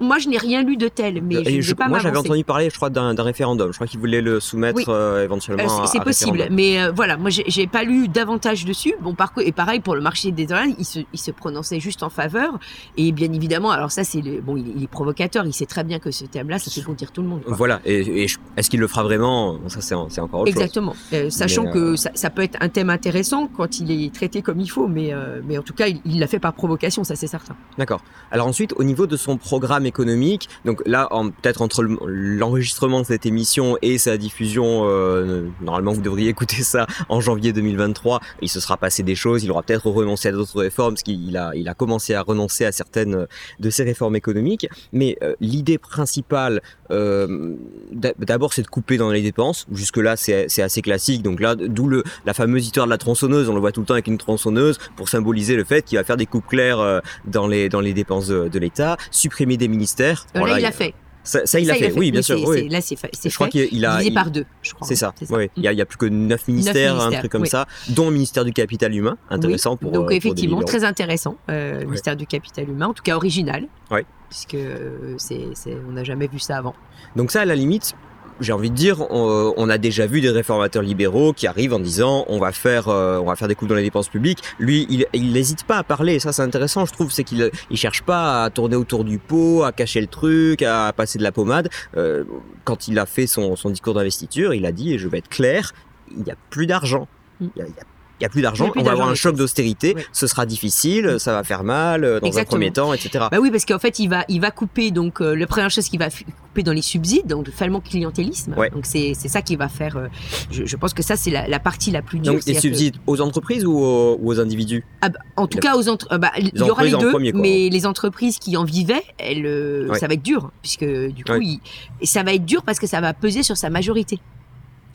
Moi, je n'ai rien lu de tel, mais je je- pas Moi, j'avais entendu parler, je crois, d'un référendum. Je crois qu'il voulait le soumettre Oui. euh, éventuellement. Euh, c'est possible, mais euh, voilà, moi j'ai pas lu davantage dessus. Bon, par et pareil pour le marché des organes, il se, il se prononçait juste en faveur. Et bien évidemment, alors ça c'est bon, il, est- il est provocateur, il sait très bien que ce thème-là, ça fait dire tout le monde. quoi. Voilà. Et, est-ce qu'il le fera vraiment? Ça, c'est encore autre chose. Exactement. Euh, sachant que ça, ça peut être un thème intéressant quand il est traité comme il faut, mais, mais en tout cas, il l'a fait par provocation, ça c'est certain. D'accord. Alors ensuite, au niveau de son programme économique, donc là, en- peut-être entre le- l'enregistrement de cette émission et sa diffusion, euh, normalement vous devriez [LAUGHS] écouter ça en janvier 2023, il se sera passé des choses, il aura peut-être renoncé à d'autres réformes, parce qu'il a, il a commencé à renoncer à certaines de ses réformes économiques, mais euh, l'idée principale, euh, d'a- d'abord c'est de couper dans les dépenses, jusque-là c'est c'est assez classique, donc là, d'où la fameuse histoire de la tronçonneuse, on le voit tout le temps avec une tronçonneuse, pour symboliser le fait qu'il va faire des coupes claires euh, dans les dans les dépenses de, de l'État, supprimer des ministères. Euh, là, il l'a fait. Ça, ça, il l'a fait. Oui, bien sûr. oui. Là, c'est fa- c'est Je crois fait. qu'il a. Divisé par deux, je crois. C'est ça. Oui. Il y a, plus que neuf ministères, un truc comme oui. ça, dont le ministère du capital humain, intéressant Oui. pour. Donc euh, effectivement, 2000 euros. très intéressant, euh, le mystère du capital humain, en tout cas original, Ouais. Puisque euh, c'est, c'est- on n'a jamais vu ça avant. Donc ça, à la limite, j'ai envie de dire, on, on a déjà vu des réformateurs libéraux qui arrivent en disant on va faire, euh, on va faire des coupes dans les dépenses publiques. Lui, il, n'hésite pas à parler. Ça, c'est intéressant, je trouve, c'est qu'il il cherche pas à tourner autour du pot, à cacher le truc, à passer de la pommade. Euh, quand il a fait son, son discours d'investiture, il a dit, et je vais être clair, il n'y a plus d'argent. Mm. Il y a- il y a- il y a plus d'argent, on va avoir un les choc d'austérité, ce sera difficile, ça va faire mal euh, dans Exactement. un premier temps, etc. Bah oui, parce qu'en fait, il va, il va couper donc euh, la première chose qu'il va couper dans les subsides, donc le fameux clientélisme. Ouais. Donc c'est, ça qui va faire. euh, je, je pense que ça c'est la, la partie la plus dure. Donc que- subsides aux entreprises ou aux, ou aux individus? Ah bah, en tout cas, aux entre... euh, bah, il y aura les deux, premier, quoi. mais les entreprises qui en vivaient, elles, Ouais. ça va être dur, puisque du coup, Ouais. il- et ça va être dur parce que ça va peser sur sa majorité,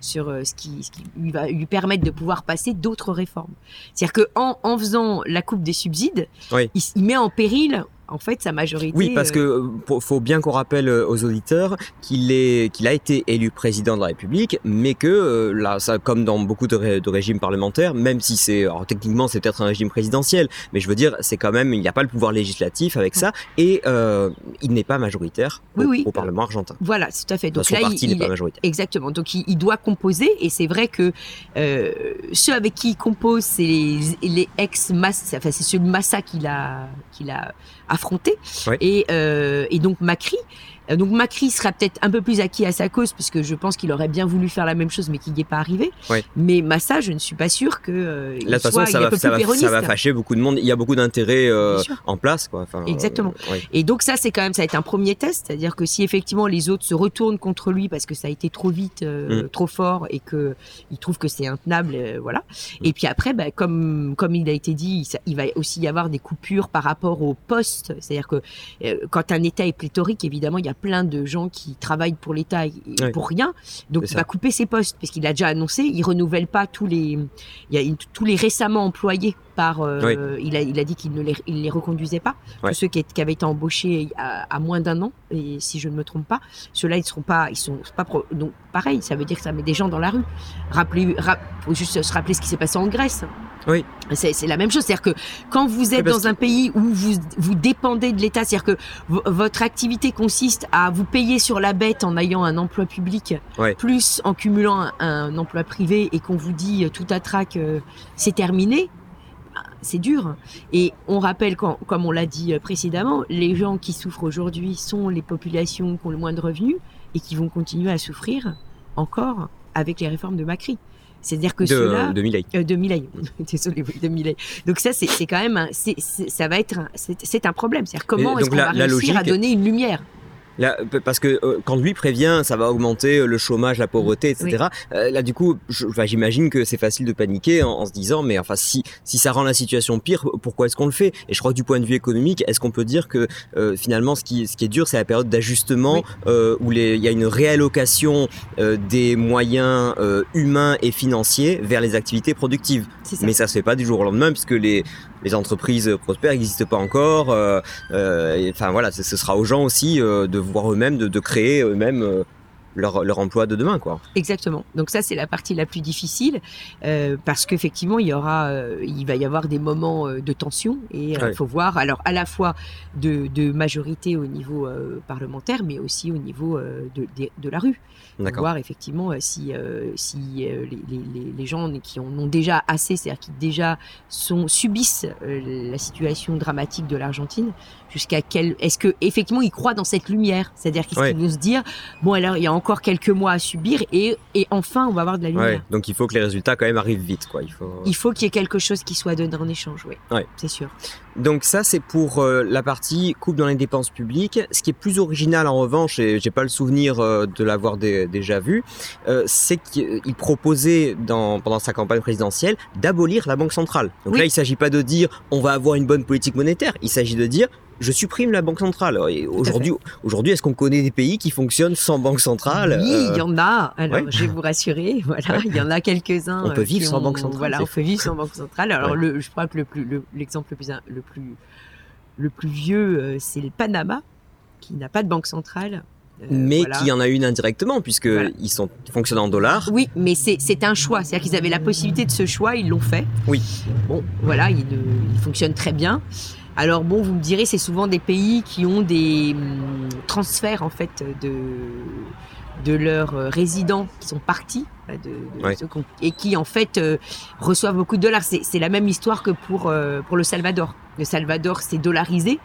sur euh, ce, qui, ce qui lui va lui permettre de pouvoir passer d'autres réformes. C'est-à-dire que en, en faisant la coupe des subsides, Oui. il, s- il met en péril en fait sa majorité. Oui, parce euh, que euh, pour- faut bien qu'on rappelle euh, aux auditeurs qu'il est qu'il a été élu président de la République, mais que euh, là, ça, comme dans beaucoup de, ré- de régimes parlementaires, même si c'est alors techniquement c'est peut-être un régime présidentiel, mais je veux dire c'est quand même il n'y a pas le pouvoir législatif avec ça et euh, il n'est pas majoritaire au, Oui, oui. au Parlement argentin. Voilà, tout à fait. Donc son là, parti il, n'est pas majoritaire. Exactement. Donc il, il doit composer et c'est vrai que euh, ceux avec qui il compose, c'est les, les ex-Massa, enfin c'est ceux de Massa qu'il a, qu'il a affronté. Ouais. Et, euh, et donc Macri. euh, Donc Macri sera peut-être un peu plus acquis à sa cause puisque je pense qu'il aurait bien voulu faire la même chose mais qu'il n'y est pas arrivé. Ouais. Mais Massa, je ne suis pas sûr que euh, il Là, de toute façon, ça va, peu ça, plus va, ça va péroniste. fâcher beaucoup de monde. Il y a beaucoup d'intérêts euh, en place. Quoi. Enfin, Exactement. euh, ouais. Et donc ça, c'est quand même, ça va être un premier test, c'est-à-dire que si effectivement les autres se retournent contre lui parce que ça a été trop vite, Mm. trop fort et que ils trouvent que c'est intenable, voilà. Mm. Et puis après, bah, comme comme il a été dit, ça- il va aussi y avoir des coupures par rapport au c'est-à-dire que euh, quand un État est pléthorique, évidemment, il y a plein de gens qui travaillent pour l'État et- pour rien, donc il ça. va couper ses postes parce qu'il a déjà annoncé, il renouvelle pas tous les, il y a tous les récemment employés par, euh, il a il a dit qu'il ne les il les reconduisait pas Ouais. tous ceux qui, qui avaient été embauchés à, à moins d'un an, et si je ne me trompe pas, ceux-là ils seront pas, ils sont pas pro- donc pareil, ça veut dire que ça met des gens dans la rue. Rappelez, rap- faut juste se rappeler ce qui s'est passé en Grèce. Oui. C'est la même chose, c'est-à-dire que quand vous êtes dans un pays où vous vous dépendez de l'État, c'est-à-dire que vo- votre activité consiste à vous payer sur la bête en ayant un emploi public, Ouais. plus en cumulant un, un emploi privé, et qu'on vous dit euh, tout à trac, euh, c'est terminé. bah, C'est dur. Et on rappelle, quand, comme on l'a dit euh, précédemment, les gens qui souffrent aujourd'hui sont les populations qui ont le moins de revenus et qui vont continuer à souffrir encore avec les réformes de Macri. C'est-à-dire que ceux-là, De, de Milei. euh, de Milei. [LAUGHS] Désolé, oui, de Milei. Donc ça, c'est c'est quand même, un, c'est- c'est- ça va être, un- c'est c'est un problème. C'est-à-dire comment est-ce qu'on la- va réussir à donner une lumière? Là, parce que euh, quand lui prévient, ça va augmenter le chômage, la pauvreté, etc. Euh, là, du coup, j'imagine que c'est facile de paniquer en, se disant, mais enfin, si, si ça rend la situation pire, pourquoi est-ce qu'on le fait? Et je crois que du point de vue économique, est-ce qu'on peut dire que euh, finalement, ce qui, ce qui est dur, c'est la période d'ajustement où les, il y a une réallocation des moyens humains et financiers vers les activités productives? Mais ça se fait pas du jour au lendemain, puisque les, les entreprises prospères n'existent pas encore. Euh, euh, enfin voilà, ce sera aux gens aussi euh, de voir eux-mêmes, de, de, créer eux-mêmes leur, leur, emploi de demain, quoi. Exactement. Donc ça, c'est la partie la plus difficile euh, parce qu'effectivement, il y aura, euh, il va y avoir des moments euh, de tension et il faut voir, alors à la fois de, de majorité au niveau parlementaire, mais aussi au niveau de, de, la rue. Voir effectivement si, si les, les, les, gens qui en ont déjà assez, c'est-à-dire qui déjà sont subissent la situation dramatique de l'Argentine, jusqu'à quel est-ce que effectivement ils croient dans cette lumière, c'est-à-dire qu'ils vont se dire? Bon alors il y a encore quelques mois à subir et, et enfin on va avoir de la lumière. donc il faut que les résultats quand même arrivent vite quoi. Il faut il faut qu'il y ait quelque chose qui soit donné en échange, oui. C'est sûr. Donc ça c'est pour euh, la partie coupe dans les dépenses publiques. Ce qui est plus original en revanche et j'ai pas le souvenir euh, de l'avoir déjà vu, euh, c'est qu'il proposait dans, pendant sa campagne présidentielle d'abolir la banque centrale. Donc là il s'agit pas de dire on va avoir une bonne politique monétaire, il s'agit de dire je supprime la banque centrale. Aujourd'hui, aujourd'hui, est-ce qu'on connaît des pays qui fonctionnent sans banque centrale Oui, il y en a. Alors, je vais vous rassurer. [LAUGHS] Voilà, il y en a quelques-uns. On peut vivre sans banque centrale. Voilà, on peut vivre sans banque centrale. Alors, le, je crois que le l'exemple le, plus, le plus, le plus vieux, euh, c'est le Panama, qui n'a pas de banque centrale. Euh, mais qui en a une indirectement puisque ils sont fonctionnent en dollars. Oui, mais c'est un choix, c'est-à-dire qu'ils avaient la possibilité de ce choix, ils l'ont fait. Oui. Bon, voilà, il, il fonctionne très bien. Alors bon, vous me direz, c'est souvent des pays qui ont des hum, transferts en fait de de leurs euh, résidents qui sont partis et qui en fait euh, reçoivent beaucoup de dollars. C'est la même histoire que pour euh, pour le Salvador. Le Salvador s'est dollarisé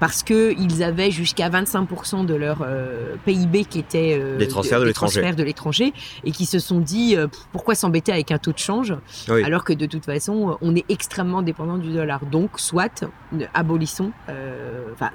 parce que ils avaient jusqu'à 25% de leur euh, PIB qui était des transferts de, l'étranger et qui se sont dit pourquoi s'embêter avec un taux de change alors que de toute façon on est extrêmement dépendant du dollar. Donc soit abolissons, enfin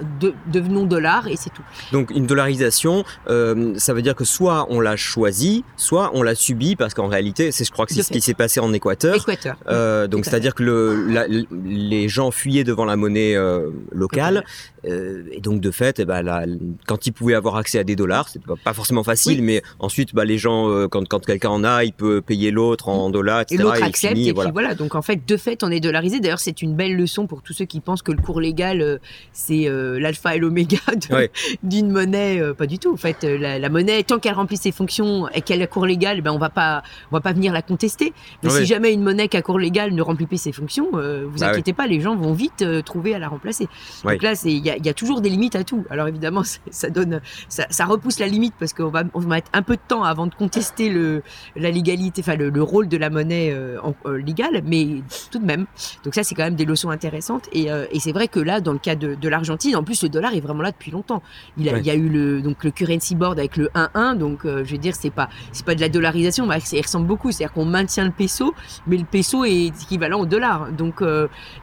devenons dollars et c'est tout. Donc une dollarisation, ça veut dire que soit on l'a choisi, soit on l'a subi parce qu'en réalité, c'est je crois que c'est ce qui s'est passé en Équateur. Équateur. Euh, donc c'est-à-dire que le, les gens fuyaient devant la monnaie euh, locale euh, et donc de fait, eh ben, quand ils pouvaient avoir accès à des dollars, c'était pas, pas forcément facile, mais ensuite bah, les gens, euh, quand, quand quelqu'un en a, il peut payer l'autre en dollars, etc. Et l'autre accepte et, puis voilà. Donc en fait, de fait, on est dollarisé. D'ailleurs, c'est une belle leçon pour tous ceux qui pensent que le cours légal c'est l'alpha et l'oméga [LAUGHS] d'une monnaie. pas du tout. En fait, la, monnaie, tant qu'elle remplit ses fonctions et qu'elle a cours légal, ben on va pas, on va pas venir la contester. Mais si jamais une monnaie qui a cours légal ne remplit plus ses fonctions, vous bah inquiétez pas, les gens vont vite trouver à la remplacer. Donc là, il y, a toujours des limites à tout. Alors évidemment, [LAUGHS] ça donne, ça, repousse la limite parce qu'on va, on va mettre un peu de temps avant de contester le, la légalité, enfin le, rôle de la monnaie euh, euh, légale, mais tout de même. Donc ça, c'est quand même des leçons intéressantes. Et, euh, et c'est vrai que là, dans le cas de, de l'Argentine, en plus le dollar est vraiment là depuis longtemps. Il, a, il y a eu le donc le currency board avec le 1-1, donc je veux dire, c'est pas c'est pas de la dollarisation, mais il ressemble beaucoup. C'est-à-dire qu'on maintient le peso, mais le peso est équivalent au dollar. Donc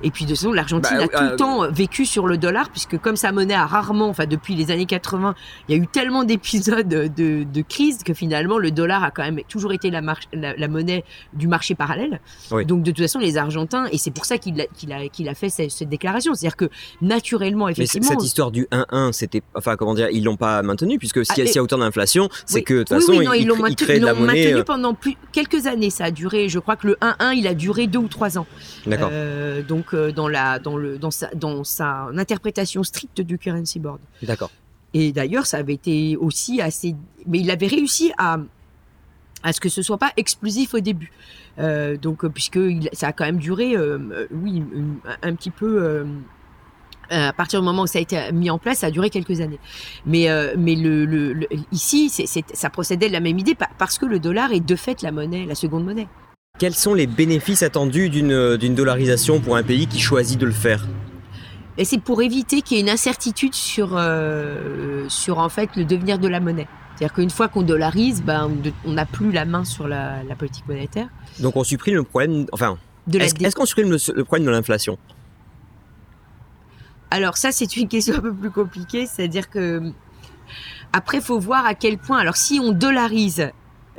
et puis de toute façon, l'Argentine bah, a tout le temps vécu sur le dollar puisque comme sa monnaie a rarement, enfin depuis les années 80, il y a eu tellement d'épisodes de, de, crise que finalement le dollar a quand même toujours été la, la, monnaie du marché parallèle. Donc de toute façon, les Argentins, et c'est pour ça qu'il a, qu'il a, qu'il a fait cette, déclaration, c'est-à-dire que naturellement, effectivement. Mais cette histoire du 1-1, c'était, enfin comment dire, ils l'ont pas maintenu puisque s'il y, a ah, autant d'inflation, c'est que de toute façon, ils, l'ont maintenu, maintenu pendant plus, quelques années. Ça a duré, je crois que le 1-1, il a duré deux ou trois ans. D'accord. Euh, donc euh, dans la, dans le, dans sa, dans sa interprétation stricte du currency board. D'accord. Et d'ailleurs, ça avait été aussi assez. Mais il avait réussi à, à ce que ce soit pas explosif au début. Euh, donc, puisque ça a quand même duré, euh, oui, un, petit peu. Euh, à partir du moment où ça a été mis en place, ça a duré quelques années. Mais, mais le, le, ici, c'est, ça procédait de la même idée parce que le dollar est de fait la monnaie, la seconde monnaie. Quels sont les bénéfices attendus d'une, d'une dollarisation pour un pays qui choisit de le faire? Et c'est pour éviter qu'il y ait une incertitude sur, euh, sur en fait le devenir de la monnaie. C'est-à-dire qu'une fois qu'on dollarise, ben, on n'a plus la main sur la, politique monétaire. Donc on supprime le problème. Enfin, est-ce, qu'on supprime le, problème de l'inflation? Alors ça, c'est une question un peu plus compliquée. C'est-à-dire que Après, il faut voir à quel point. Alors, si on dollarise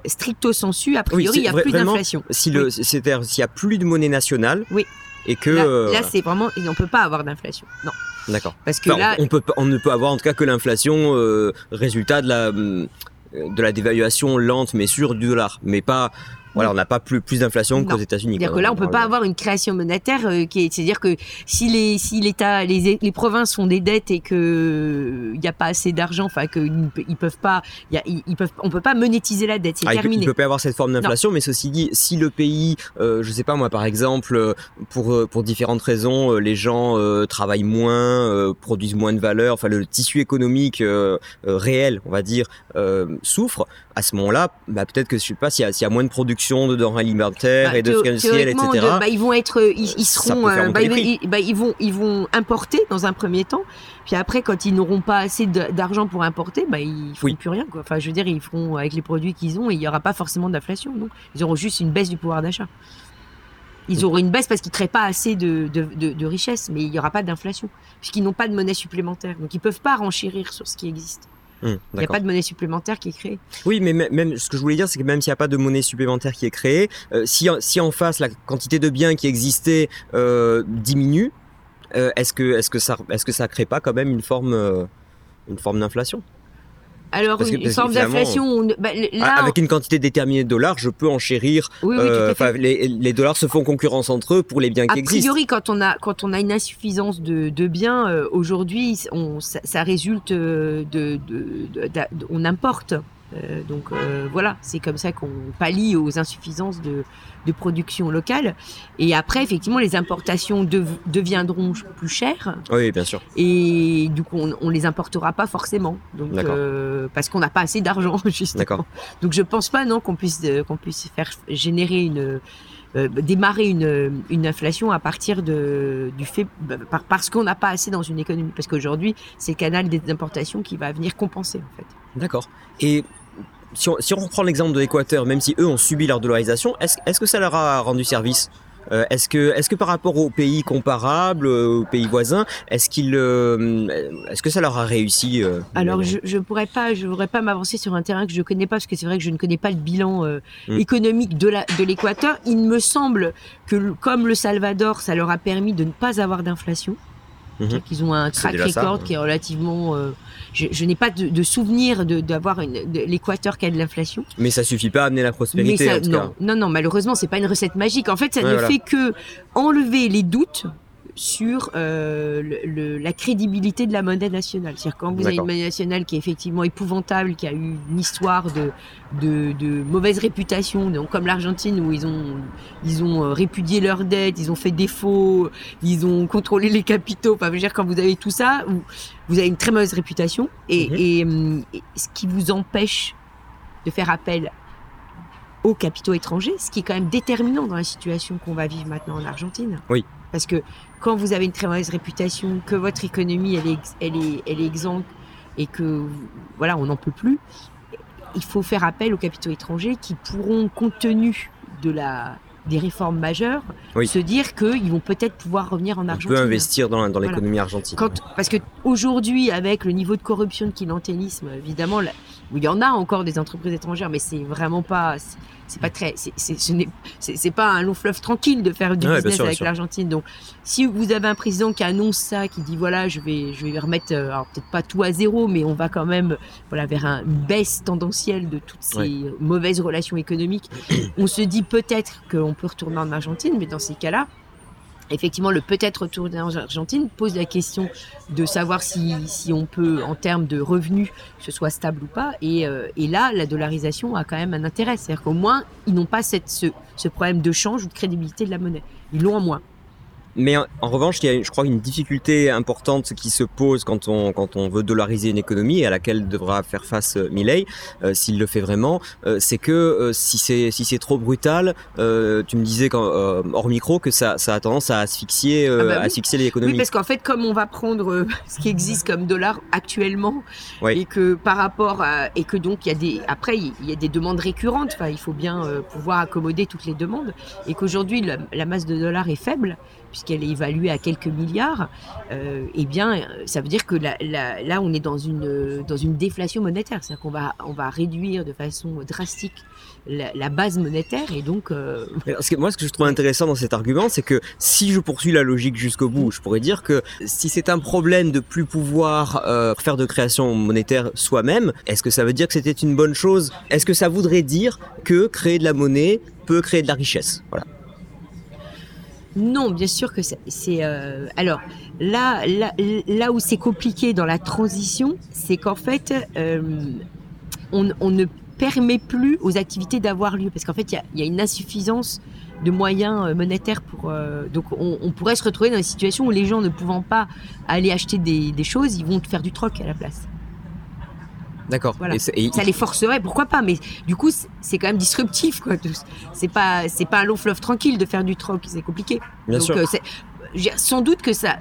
stricto sensu, a priori, il n'y a plus d'inflation. Si c'est-à-dire s'il n'y a plus de monnaie nationale. Oui. Et que là, euh, c'est vraiment, on ne peut pas avoir d'inflation. Non. D'accord. Parce que là, on, peut, on ne peut avoir en tout cas que l'inflation euh, résultat de la hum, de la dévaluation lente mais sûre du dollar, mais pas voilà, on n'a pas plus, plus d'inflation qu'aux États-Unis. C'est-à-dire que là, on peut pas avoir une création monétaire euh, qui est, c'est-à-dire que si les, si l'État, les, les provinces font des dettes et que il n'y a pas assez d'argent, enfin qu'ils ils peuvent pas, y a, ils, peuvent, on peut pas monétiser la dette, c'est ah, terminé. Il peut pas y avoir cette forme d'inflation, mais ceci dit, si le pays, euh, je sais pas moi, par exemple, euh, pour euh, pour différentes raisons, les gens travaillent moins, produisent moins de valeur, enfin le tissu économique réel, on va dire, souffre. À ce moment-là, bah, peut-être que je sais pas s'il y, y, a moins de production de denrées alimentaires bah, et de ciel, etc. bah, ils vont être, ils, seront, euh, bah, ils, vont, ils vont importer dans un premier temps. Puis après, quand ils n'auront pas assez d'argent pour importer, bah, ils feront plus rien. Quoi. Enfin, je veux dire, ils feront avec les produits qu'ils ont et il n'y aura pas forcément d'inflation. Non, ils auront juste une baisse du pouvoir d'achat. Ils auront une baisse parce qu'ils ne créent pas assez de, de, de, richesse, mais il n'y aura pas d'inflation, puisqu'ils n'ont pas de monnaie supplémentaire. Donc ils ne peuvent pas renchérir sur ce qui existe. Hum, il n'y a pas de monnaie supplémentaire qui est créée. Oui, mais même ce que je voulais dire, c'est que même s'il n'y a pas de monnaie supplémentaire qui est créée, euh, si, si en face la quantité de biens qui existaient euh, diminue, euh, est-ce que ça que ça crée pas quand même une forme une forme d'inflation? Alors, une, forme d'inflation. Bah, ah, avec une quantité déterminée de dollars, je peux enchérir. Oui, oui, euh, les, les, dollars se font concurrence entre eux pour les biens qui existent. A priori, quand on a quand on a une insuffisance de, de biens, euh, aujourd'hui, ça, ça, résulte de, de, de, on importe. Euh, donc euh, voilà, c'est comme ça qu'on pallie aux insuffisances de, de, production locale. Et après, effectivement, les importations deviendront plus chères. Oui, bien sûr. Et du coup, on, on les importera pas forcément, donc euh, parce qu'on n'a pas assez d'argent [LAUGHS] justement. Donc je pense pas non qu'on puisse qu'on puisse faire générer une démarrer une, une, inflation à partir de, du fait parce qu'on n'a pas assez dans une économie parce qu'aujourd'hui c'est le canal des importations qui va venir compenser en fait. D'accord. Et si on, si on reprend l'exemple de l'Équateur, même si eux ont subi leur dollarisation, est-ce est que ça leur a rendu service? Euh, est-ce que, par rapport aux pays comparables, euh, aux pays voisins, est-ce qu'il, euh, est-ce que ça leur a réussi Alors, je, je pourrais pas, je voudrais pas m'avancer sur un terrain que je connais pas, parce que c'est vrai que je ne connais pas le bilan mm. économique de la, de l'Équateur. Il me semble que, comme le Salvador, ça leur a permis de ne pas avoir d'inflation. Mhm. Ils ont un track record qui est relativement. Euh, je, n'ai pas de, de souvenir d'avoir l'Équateur qui a de l'inflation. Mais ça suffit pas à amener la prospérité. non, non, non, malheureusement, c'est pas une recette magique. En fait, ça ne fait que enlever les doutes sur euh, le, la crédibilité de la monnaie nationale. C'est-à-dire quand vous avez une monnaie nationale qui est effectivement épouvantable, qui a eu une histoire de, de, de mauvaise réputation, donc comme l'Argentine où ils ont ils ont euh, répudié leurs dettes, ils ont fait défaut, ils ont contrôlé les capitaux. Enfin, je veux dire quand vous avez tout ça, vous, vous avez une très mauvaise réputation et, mhm. et, hum, et ce qui vous empêche de faire appel aux capitaux étrangers, ce qui est quand même déterminant dans la situation qu'on va vivre maintenant en Argentine. Oui. Parce que quand vous avez une très mauvaise réputation, que votre économie elle est, elle est, elle est exsangue et que voilà, on n'en peut plus, il faut faire appel aux capitaux étrangers qui pourront, compte tenu de la des réformes majeures, se dire qu'ils vont peut-être pouvoir revenir en Argentine. On peut investir dans, dans l'économie argentine. Quand, parce que aujourd'hui, avec le niveau de corruption de clientélisme, évidemment, il y en a encore des entreprises étrangères, mais c'est vraiment pas c'est pas très, c'est pas un long fleuve tranquille de faire du business avec l'Argentine. Donc, si vous avez un président qui annonce ça, qui dit voilà, je vais, je vais remettre, euh, alors peut-être pas tout à zéro, mais on va quand même, voilà, vers une baisse tendancielle de toutes ces mauvaises relations économiques. on se dit peut-être qu'on peut retourner en Argentine, mais dans ces cas-là, effectivement, le peut-être retour en Argentine pose la question de savoir si, on peut, en termes de revenus, que ce soit stable ou pas. Et, euh, et là, la dollarisation a quand même un intérêt. C'est-à-dire qu'au moins, ils n'ont pas ce, ce problème de change ou de crédibilité de la monnaie. Ils l'ont en moins. Mais en, revanche, il y a, je crois, une difficulté importante qui se pose quand on, quand on veut dollariser une économie et à laquelle devra faire face euh, Milley, euh, s'il le fait vraiment, euh, c'est que euh, si c'est si c'est trop brutal, tu me disais quand, hors micro que ça, ça a tendance à asphyxier, ah bah asphyxier l'économie. Oui, parce qu'en fait, comme on va prendre ce qui existe comme dollar actuellement et que par rapport à, et que donc il y a des après il y a des demandes récurrentes, enfin il faut bien pouvoir accommoder toutes les demandes et qu'aujourd'hui la, la masse de dollars est faible puisqu'elle est évaluée à quelques milliards, euh, eh bien, ça veut dire que là, on est dans une, dans une déflation monétaire. C'est-à-dire qu'on va, on va réduire de façon drastique la, base monétaire et donc. euh, [LAUGHS] moi, ce que je trouve intéressant dans cet argument, c'est que si je poursuis la logique jusqu'au bout, je pourrais dire que si c'est un problème de plus pouvoir euh, faire de création monétaire soi-même, est-ce que ça veut dire que c'était une bonne chose? Est-ce que ça voudrait dire que créer de la monnaie peut créer de la richesse? Voilà. Non, bien sûr que c'est. euh, alors là, là, là où c'est compliqué dans la transition, c'est qu'en fait, euh, on, ne permet plus aux activités d'avoir lieu parce qu'en fait, il y a, une insuffisance de moyens euh, monétaires pour. donc, on, pourrait se retrouver dans une situation où les gens ne pouvant pas aller acheter des choses, ils vont faire du troc à la place. D'accord. Voilà. Et Ça les forcerait, pourquoi pas Mais du coup, c'est- quand même disruptif, quoi. C'est pas, c'est pas un long fleuve tranquille de faire du troc, c'est compliqué. bien Donc, sûr. Sans doute que ça,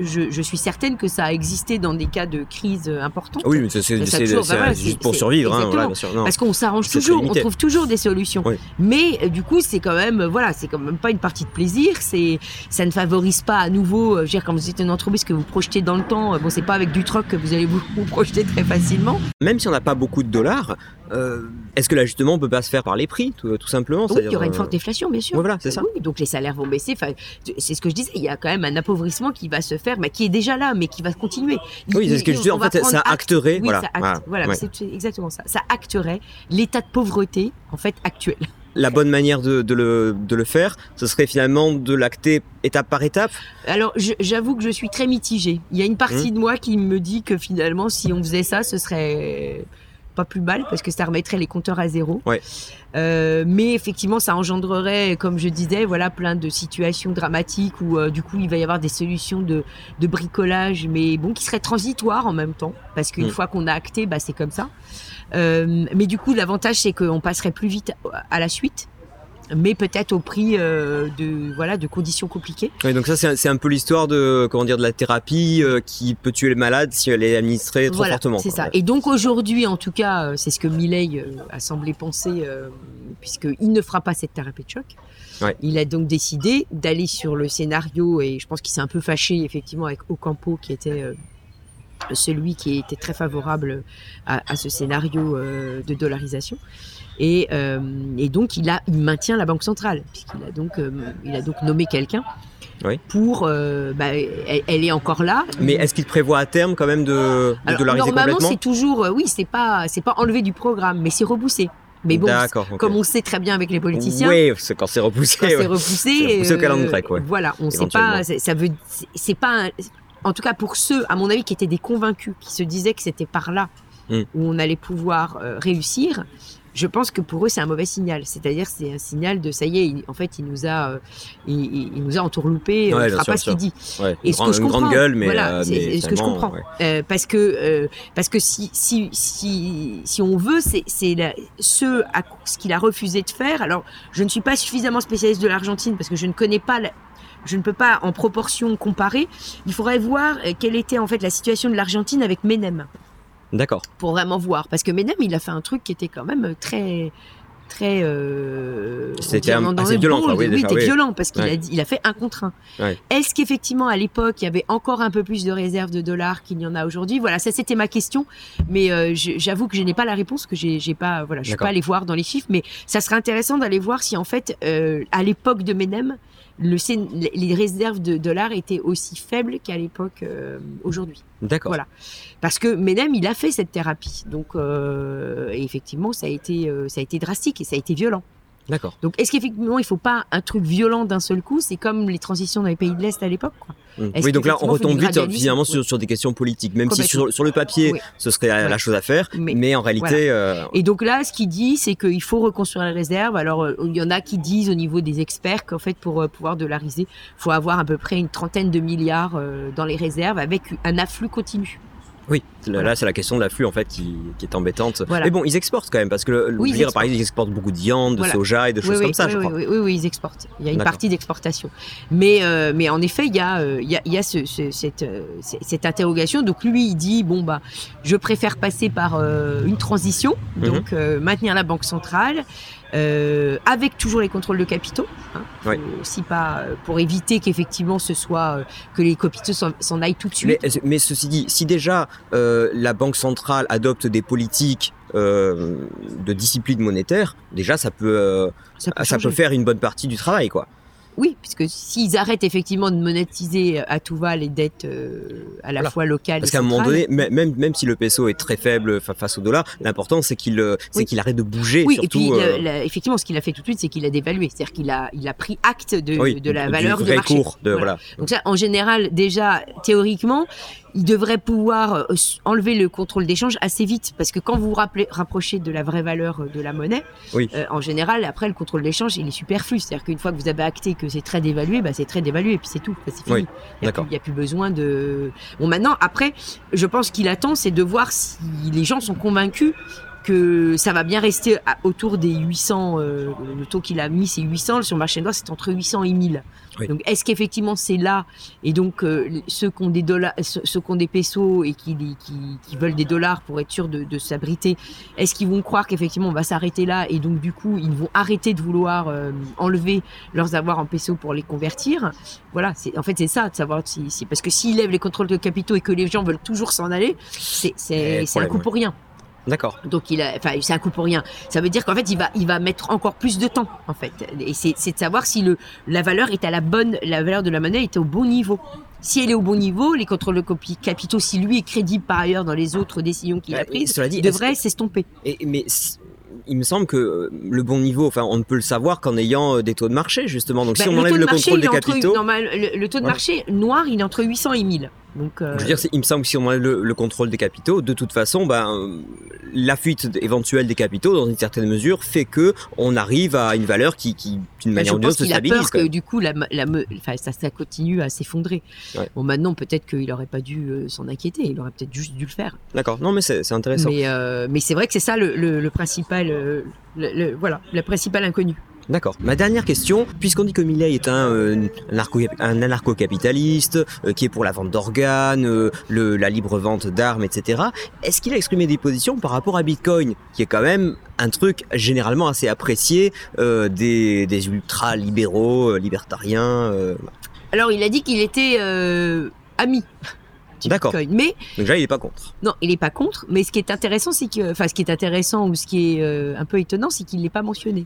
je, je suis certaine que ça a existé dans des cas de crise euh, importante. Oui, mais c'est juste pour survivre, hein, voilà, bien sûr. Non. Parce qu'on s'arrange toujours, on trouve toujours des solutions. Oui. Mais euh, du coup, c'est quand même, euh, voilà, c'est quand même pas une partie de plaisir. C'est, ça ne favorise pas à nouveau. je veux dire, quand vous êtes une entreprise que vous projetez dans le temps, bon, c'est pas avec du troc que vous allez vous, [LAUGHS] vous projeter très facilement. Même si on n'a pas beaucoup de dollars, euh, est-ce que l'ajustement peut pas se faire par les prix, tout, tout simplement? Oui, il y aura une euh, forte déflation, bien sûr. ouais, voilà, c'est ça. Oui, donc les salaires vont baisser. Enfin, c'est ce que je disais. Il y a quand même un appauvrissement qui va se faire, mais qui est déjà là, mais qui va continuer. Il- Oui, c'est ce que je dis. on En fait, ça acte- acterait. Oui, voilà. ça acte. voilà, Voilà, ouais. c'est exactement ça. Ça acterait l'état de pauvreté, en fait, actuel. La bonne manière de, de le, de le faire, ce serait finalement de l'acter étape par étape? Alors, j'avoue que je suis très mitigée. Il y a une partie Mmh. de moi qui me dit que finalement, si on faisait ça, ce serait pas plus mal parce que ça remettrait les compteurs à zéro. Ouais. Euh, mais effectivement, ça engendrerait, comme je disais, voilà, plein de situations dramatiques où euh, du coup, il va y avoir des solutions de, de bricolage, mais bon, qui seraient transitoires en même temps, parce qu'une Mm. fois qu'on a acté, bah, c'est comme ça. Euh, mais du coup, l'avantage, c'est qu'on passerait plus vite à la suite, mais peut-être au prix euh, de voilà de conditions compliquées. Oui, donc ça, c'est un, un peu l'histoire de comment dire de la thérapie euh, qui peut tuer le malade si elle est administrée trop Voilà, fortement. C'est ça. Et donc aujourd'hui, en tout cas, euh, c'est ce que Milley a semblé penser, puisqu'il ne fera pas cette thérapie de choc. Ouais. Il a donc décidé d'aller sur le scénario, et je pense qu'il s'est un peu fâché effectivement avec Ocampo, qui était celui qui était très favorable à, à ce scénario de dollarisation. Et, euh, et donc il, a, il maintient la Banque centrale, puisqu'il a donc, euh, il a donc nommé quelqu'un Oui. pour... euh, bah, elle, elle est encore là. Mais est-ce qu'il prévoit à terme quand même de, de Alors, dollariser normalement, c'est toujours, oui, c'est pas, c'est pas enlevé du programme, mais c'est repoussé. Mais bon, D'accord. ok. comme on sait très bien avec les politiciens, Oui, c'est quand c'est repoussé. quand c'est ouais. repoussé, C'est repoussé au euh, calendrier grec, ouais. Voilà, on sait Éventuellement. pas, ça veut, c'est- c'est pas, un- en tout cas pour ceux, à mon avis, qui étaient des convaincus, qui se disaient que c'était par là Mm. où on allait pouvoir euh, réussir. Je pense que pour eux c'est un mauvais signal. C'est-à-dire c'est un signal de ça y est, il- en fait il nous a, euh, il, il- nous a entourloupé, Ouais, il bien fera pas ce qu'il dit. Ouais, Et ce que grande- je grande gueule, mais, voilà, euh, mais ce que je comprends. ouais. Euh, parce que euh, parce que si si si si on veut, c'est ce à ce qu'il a refusé de faire. Alors je ne suis pas suffisamment spécialiste de l'Argentine parce que je ne connais pas. la- je ne peux pas en proportion comparer. Il faudrait voir euh, quelle était en fait la situation de l'Argentine avec Menem D'accord. pour vraiment voir. Parce que Menem, il a fait un truc qui était quand même très très euh, C'était assez le violent, quoi, oui, oui, déjà, c'était oui. violent parce qu'il Ouais. a dit, il a fait un contre un. Ouais. Est-ce qu'effectivement à l'époque il y avait encore un peu plus de réserves de dollars qu'il n'y en a aujourd'hui? Voilà, ça c'était ma question, mais euh, j'avoue que je n'ai pas la réponse, que j'ai pas, voilà, je suis D'accord. pas allée voir dans les chiffres, mais ça serait intéressant d'aller voir si en fait euh, à l'époque de Menem le, les réserves de dollars étaient aussi faibles qu'à l'époque euh, aujourd'hui. D'accord. Voilà. Parce que Menem, il a fait cette thérapie. Donc, euh, effectivement, ça a, été, euh, ça a été drastique et ça a été violent. D'accord. Donc, est-ce qu'effectivement, il ne faut pas un truc violent d'un seul coup? C'est comme les transitions dans les pays de l'Est à l'époque. quoi. Mm. Est-ce Oui, donc là, on retombe vite gradualisme finalement sur, sur des questions politiques, même si sur, sur le papier, Oui. ce serait la, la chose à faire, Mais- mais, en réalité, euh, Et donc là, ce qu'il dit, c'est qu'il faut reconstruire les réserves. Alors, euh, il y en a qui disent au niveau des experts qu'en fait, pour euh, pouvoir dollariser, il faut avoir à peu près une trentaine de milliards dans les réserves avec un afflux continu. Oui, là, Voilà. là, c'est la question de l'afflux en fait qui, qui est embêtante. Voilà. Mais bon, ils exportent quand même parce que le, Oui, je veux ils dire, par exemple, ils exportent beaucoup de viande, de soja et de choses oui, comme ça, oui, je crois. oui, oui, ils exportent. Il y a une partie d'exportation. Mais, euh, mais en effet, il y a, euh, il y a, il y a ce- ce- cette, euh, cette interrogation. Donc lui, il dit, bon, bah, je préfère passer par euh, une transition, Mhm. donc euh, maintenir la Banque centrale, euh, avec toujours les contrôles de capitaux. Hein, aussi pas euh, pour éviter qu'effectivement ce soit euh, que les capitaux s'en aillent tout de suite. Mais, mais ceci dit, si déjà euh, la Banque centrale adopte des politiques euh, de discipline monétaire, déjà ça peut, euh, ça peut, ça peut faire une bonne partie du travail, quoi. Oui, puisque s'ils arrêtent effectivement de monétiser à tout va les dettes euh, à la Voilà. fois locales Parce et qu'à un moment donné, mê- même, même si le peso est très faible fa- face au dollar, l'important c'est qu'il euh, Oui. qu'il arrête de bouger. Oui, surtout, et puis euh, la- effectivement, ce qu'il a fait tout de suite, c'est qu'il a dévalué, c'est-à-dire qu'il a, il a pris acte de, oui, de la du valeur vrai de marché. cours de, Voilà. voilà. Donc ça, en général, déjà théoriquement, il devrait pouvoir euh, enlever le contrôle d'échange assez vite, parce que quand vous vous rappelez, rapprochez de la vraie valeur euh, de la monnaie, Oui. euh, en général, après le contrôle d'échange, il est superflu, c'est-à-dire qu'une fois que vous avez acté que c'est très dévalué, bah, c'est très dévalué, et puis c'est tout, Bah, c'est fini. Oui, Il n'y a, a plus besoin de. Bon, maintenant, après, je pense qu'il attend, c'est de voir si les gens sont convaincus que ça va bien rester à- autour des 800. euh, le taux qu'il a mis, c'est 800. Sur le marché noir, c'est entre 800 et 1000. Oui. Donc, est-ce qu'effectivement c'est là Et donc, euh, ceux qui ont des dollars, ceux qui ont des pesos et qui, qui, qui veulent des dollars pour être sûrs de, de s'abriter, est-ce qu'ils vont croire qu'effectivement on va s'arrêter là et donc du coup ils vont arrêter de vouloir euh, enlever leurs avoirs en pesos pour les convertir? Voilà, c'est en fait c'est ça de savoir si, si- parce que s'ils lèvent les contrôles de capitaux et que les gens veulent toujours s'en aller, c'est c'est Eh, un coup ouais. pour rien. D'accord. Donc il a, enfin c'est un coup pour rien. Ça veut dire qu'en fait il va, il va mettre encore plus de temps en fait. Et c'est, de savoir si le, la valeur est à la bonne, la valeur de la monnaie est au bon niveau. Si elle est au bon niveau, les contrôles de capitaux, si lui est crédible par ailleurs dans les autres décisions qu'il a Bah, prises, cela dit, est-ce devraient s'estomper. Et, mais il me semble que euh, le bon niveau, enfin, on ne peut le savoir qu'en ayant euh, des taux de marché, justement. Donc, Bah, si on le enlève le marché, contrôle des capitaux, le, le taux de Voilà. marché noir, il est entre 800 et 1000. Donc, euh, je veux dire, il me semble que si on enlève le, le contrôle des capitaux, de toute façon, ben, la fuite éventuelle des capitaux, dans une certaine mesure, fait que on arrive à une valeur qui, qui d'une Bah, manière je ou d'une pense autre, se stabilise. peur quand que du coup, la, la, enfin, ça, ça continue à s'effondrer. Ouais. Bon, maintenant, peut-être qu'il aurait pas dû euh, s'en inquiéter. Il aurait peut-être juste dû le faire. D'accord. Non, mais c'est intéressant. Mais, euh, mais c'est vrai que c'est ça le, le, le principal, voilà, le principal inconnu. D'accord. Ma dernière question, puisqu'on dit que Millet est un, euh, un anarcho-capitaliste, euh, qui est pour la vente d'organes, euh, le- la libre vente d'armes, etc., est-ce qu'il a exprimé des positions par rapport à Bitcoin, qui est quand même un truc généralement assez apprécié des, des ultra-libéraux, libertariens Alors, il a dit qu'il était ami. D'accord. Bitcoin. Mais Donc déjà, il n'est pas contre. non, il n'est pas contre. Mais ce qui est intéressant, c'est que, enfin, ce qui est intéressant ou ce qui est euh, un peu étonnant, c'est qu'il l'ait pas mentionné.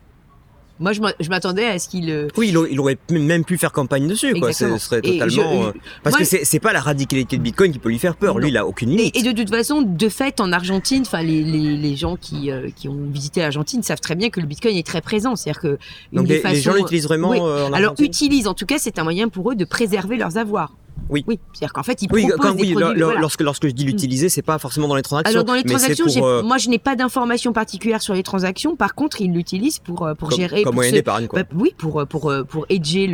Moi, je m'a- je m'attendais à ce qu'il. euh, Oui, il, il aurait même pu faire campagne dessus, quoi. Ce serait totalement... je- euh, parce moi, que c'est pas la radicalité de Bitcoin qui peut lui faire peur. Non. Lui, il a aucune limite. Et, et de toute façon, de fait, en Argentine, enfin, les, les, les gens qui, euh, qui ont visité l'Argentine savent très bien que le Bitcoin est très présent. C'est-à-dire que Donc les, les gens l'utilisent vraiment Oui. euh, en Alors utilisent, en tout cas, c'est un moyen pour eux de préserver leurs avoirs. Oui. Oui. C'est-à-dire qu'en fait, ils Oui, proposent quand, des oui, produits. voilà. lorsque, lorsque je dis l'utiliser, c'est pas forcément dans les transactions. Alors dans les transactions, pour, euh, moi je n'ai pas d'informations particulières sur les transactions. Par contre, ils l'utilisent pour euh, pour comme, gérer, comme pour moyen se- d'épargne, quoi. bah, oui, pour euh, pour pour hedger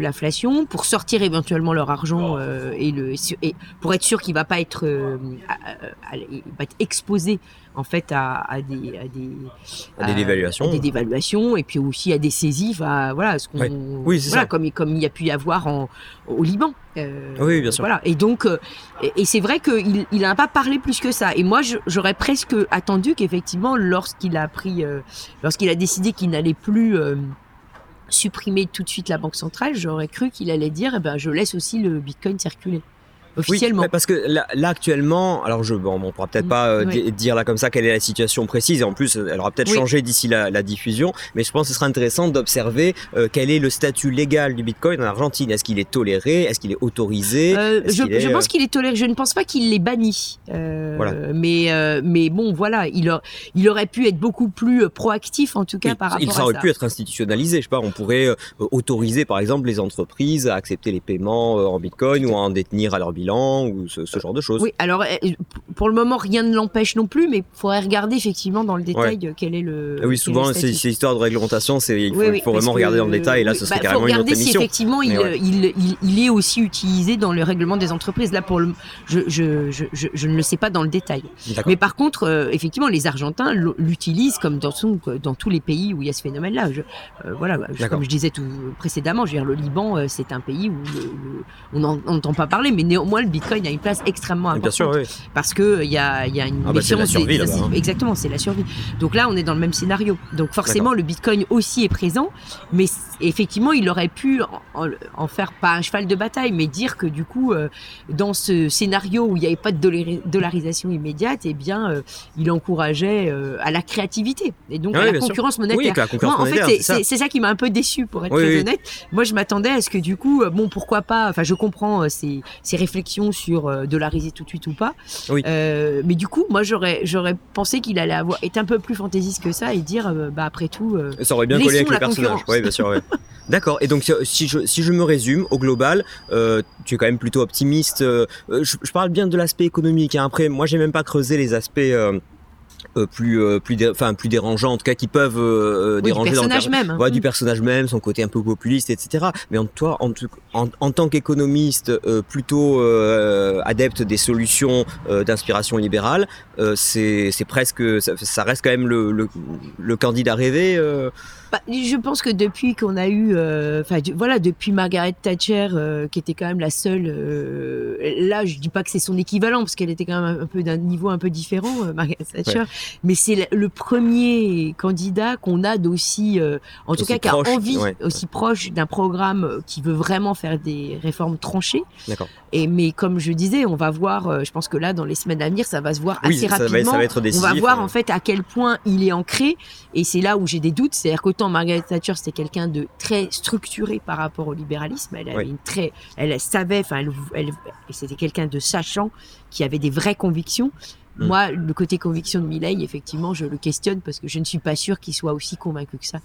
l'inflation, pour sortir éventuellement leur argent euh, et le et pour être sûr qu'il va pas être euh, à- à- à- il va être exposé en fait à, des à des À des dévaluations. à des dévaluations et puis aussi à des saisies. Enfin, voilà, ce qu'on Ouais. Oui, c'est voilà, ça. comme comme il y a pu y avoir en au Liban. Euh, Oui, bien sûr. Voilà. Et donc, euh, et, et c'est vrai qu'il il n'a pas parlé plus que ça. Et moi, j'aurais presque attendu qu'effectivement, lorsqu'il a pris, euh, lorsqu'il a décidé qu'il n'allait plus euh, supprimer tout de suite la banque centrale, j'aurais cru qu'il allait dire, eh ben, je laisse aussi le Bitcoin circuler officiellement. Oui, parce que là, là, actuellement, alors je, bon, on pourra peut-être Mm, pas euh, oui. dire là comme ça quelle est la situation précise, et en plus, elle aura peut-être Oui. changé d'ici la, la diffusion, mais je pense que ce sera intéressant d'observer euh, quel est le statut légal du Bitcoin en Argentine. Est-ce qu'il est toléré? Est-ce qu'il est autorisé? Euh, je, est, je euh, pense qu'il est toléré. Je ne pense pas qu'il l'ait banni. Voilà. Mais, mais bon, voilà, il, a- il aurait pu être beaucoup plus proactif, en tout cas, par il rapport ça à aurait pu être institutionnalisé. Je sais pas, on pourrait autoriser par exemple les entreprises à accepter les paiements en Bitcoin ou à en détenir à leur bilan ou ce, ce genre de choses. Oui, alors euh, pour le moment, rien ne l'empêche non plus, mais il faudrait regarder effectivement dans le détail euh, quel est le. Ah oui, souvent, ces, histoires de réglementation, il faut, Oui, il oui, faut parce vraiment regarder dans le détail, et là, ce serait bah, carrément faut une autre regarder si effectivement il, ouais. il, il, il est aussi utilisé dans le règlement des entreprises. Là, pour le, je, je, je, je, je ne le sais pas dans le détail. Mais par contre, euh, effectivement, les Argentins l'utilisent comme dans, son- dans tous les pays où il y a ce phénomène-là. Euh, voilà, comme je disais tout précédemment, je veux dire, le Liban, c'est un pays où on n'entend pas parler, mais néanmoins, moi, le Bitcoin a une place extrêmement importante. Bien sûr, oui. Parce qu'il y a, y a une Ah bah, la méfiance des- survie, des- hein. Exactement, c'est la survie. Donc là, on est dans le même scénario. Donc forcément, le Bitcoin aussi est présent, mais effectivement, il aurait pu en, en- en faire pas un cheval de bataille, mais dire que du coup, euh, dans ce scénario où il n'y avait pas de dollari- dollarisation immédiate, eh bien, euh, il encourageait euh, à la créativité et donc Ah à oui, la concurrence monétaire. Oui, que la concurrence Moi, en fait, c'est- ça. qui m'a un peu déçu, pour être Oui, très oui. honnête. Moi, je m'attendais à ce que du coup, euh, bon, pourquoi pas. Enfin, je comprends euh, ces, ces réflexions sur euh, dollariser tout de suite ou pas. Oui. Euh, mais du coup, moi, j'aurais j'aurais pensé qu'il allait avoir être un peu plus fantaisiste que ça et dire, euh, bah après tout. Ça aurait bien collé avec le personnage. Oui, bien sûr, ouais. [LAUGHS] D'accord. Et donc, si je, si je me résume, au global, euh, tu es quand même plutôt optimiste. euh, je, je parle bien de l'aspect économique. hein. Après, moi, j'ai même pas creusé les aspects euh, plus, euh, plus, enfin, plus dérangeants, en tout cas, qui peuvent euh, oui, du déranger dans le personnage per- même. Ouais, du personnage même, son côté un peu populiste, etc. Mais en toi, en, en, en tant qu'économiste euh, plutôt euh, adepte des solutions euh, d'inspiration libérale, euh, c'est c'est presque, ça, ça reste quand même le, le, le candidat rêvé. Bah, je pense que depuis qu'on a eu, euh, enfin voilà, depuis Margaret Thatcher, euh, qui était quand même la seule, euh, là je dis pas que c'est son équivalent parce qu'elle était quand même un peu d'un niveau un peu différent, Margaret Thatcher, mais c'est le- premier candidat qu'on a d'aussi, en tout cas qui a envie, ouais. aussi proche d'un programme qui veut vraiment faire des réformes tranchées. D'accord. Et mais comme je disais, on va voir, je pense que là dans les semaines à venir, ça va se voir Oui, assez ça va, rapidement. ça va être On décisif. va voir en fait à quel point il est ancré et c'est là où j'ai des doutes. C'est-à-dire qu'autant Margaret Thatcher c'était quelqu'un de très structuré par rapport au libéralisme. Elle avait Oui. une très, elle savait, enfin elle, elle- c'était quelqu'un de sachant qui avait des vraies convictions. Mm. Moi, le côté conviction de Milley, effectivement, je le questionne parce que je ne suis pas sûr qu'il soit aussi convaincu que ça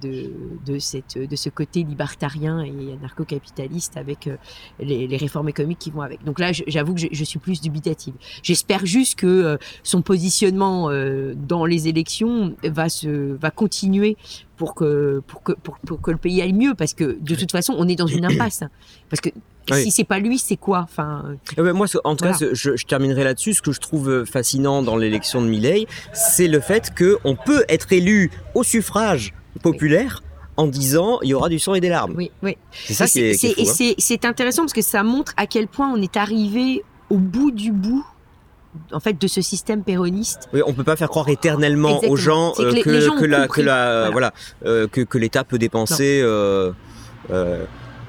de, de, cette, de ce côté libertarien et anarcho-capitaliste avec euh, les, les réformes économiques qui vont avec. Donc là, j'avoue que je, je suis plus dubitative. J'espère juste que euh, son positionnement euh, dans les élections va se va continuer pour que pour que pour, pour que le pays aille mieux parce que de toute façon on est dans une impasse parce que Oui. si c'est pas lui c'est quoi enfin Eh ben, moi, en tout cas, Voilà. je, je terminerai là-dessus. Ce que je trouve euh, fascinant dans l'élection de Milley, c'est le fait qu'on peut être élu au suffrage populaire en disant il y aura du sang et des larmes. oui oui C'est ça Et qui est, c'est- hein. c'est intéressant parce que ça montre à quel point on est arrivé au bout du bout en fait de ce système péroniste Oui, on peut pas faire croire éternellement Exactement. aux gens que les- que, les gens que ont la, compris. que la, Voilà. voilà, euh, que, que l'État peut dépenser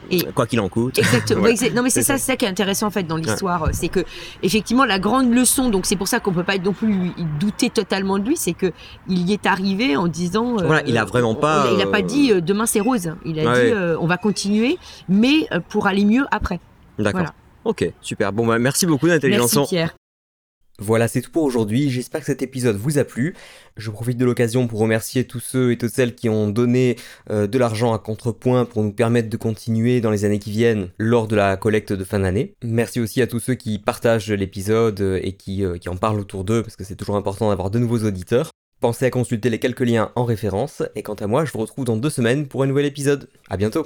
Et- quoi qu'il en coûte. Exactement. [LAUGHS] Ouais, non, mais c'est ça, ça. c'est ça qui est intéressant en fait dans l'histoire, c'est que effectivement la grande leçon, donc c'est pour ça qu'on peut pas non plus douter totalement de lui, c'est que il y est arrivé en disant. euh, Voilà, il a vraiment pas, Il a, il a pas euh, dit euh, demain c'est rose. Il a dit euh, on va continuer, mais euh, pour aller mieux après. D'accord. Voilà. Ok, super. Bon, bah, merci beaucoup Nathalie Merci. Pierre. Voilà, c'est tout pour aujourd'hui. J'espère que cet épisode vous a plu. Je profite de l'occasion pour remercier tous ceux et toutes celles qui ont donné euh, de l'argent à Contrepoint pour nous permettre de continuer dans les années qui viennent lors de la collecte de fin d'année. Merci aussi à tous ceux qui partagent l'épisode euh, et qui, euh, qui en parlent autour d'eux parce que c'est toujours important d'avoir de nouveaux auditeurs. Pensez à consulter les quelques liens en référence et quant à moi, je vous retrouve dans deux semaines pour un nouvel épisode. À bientôt.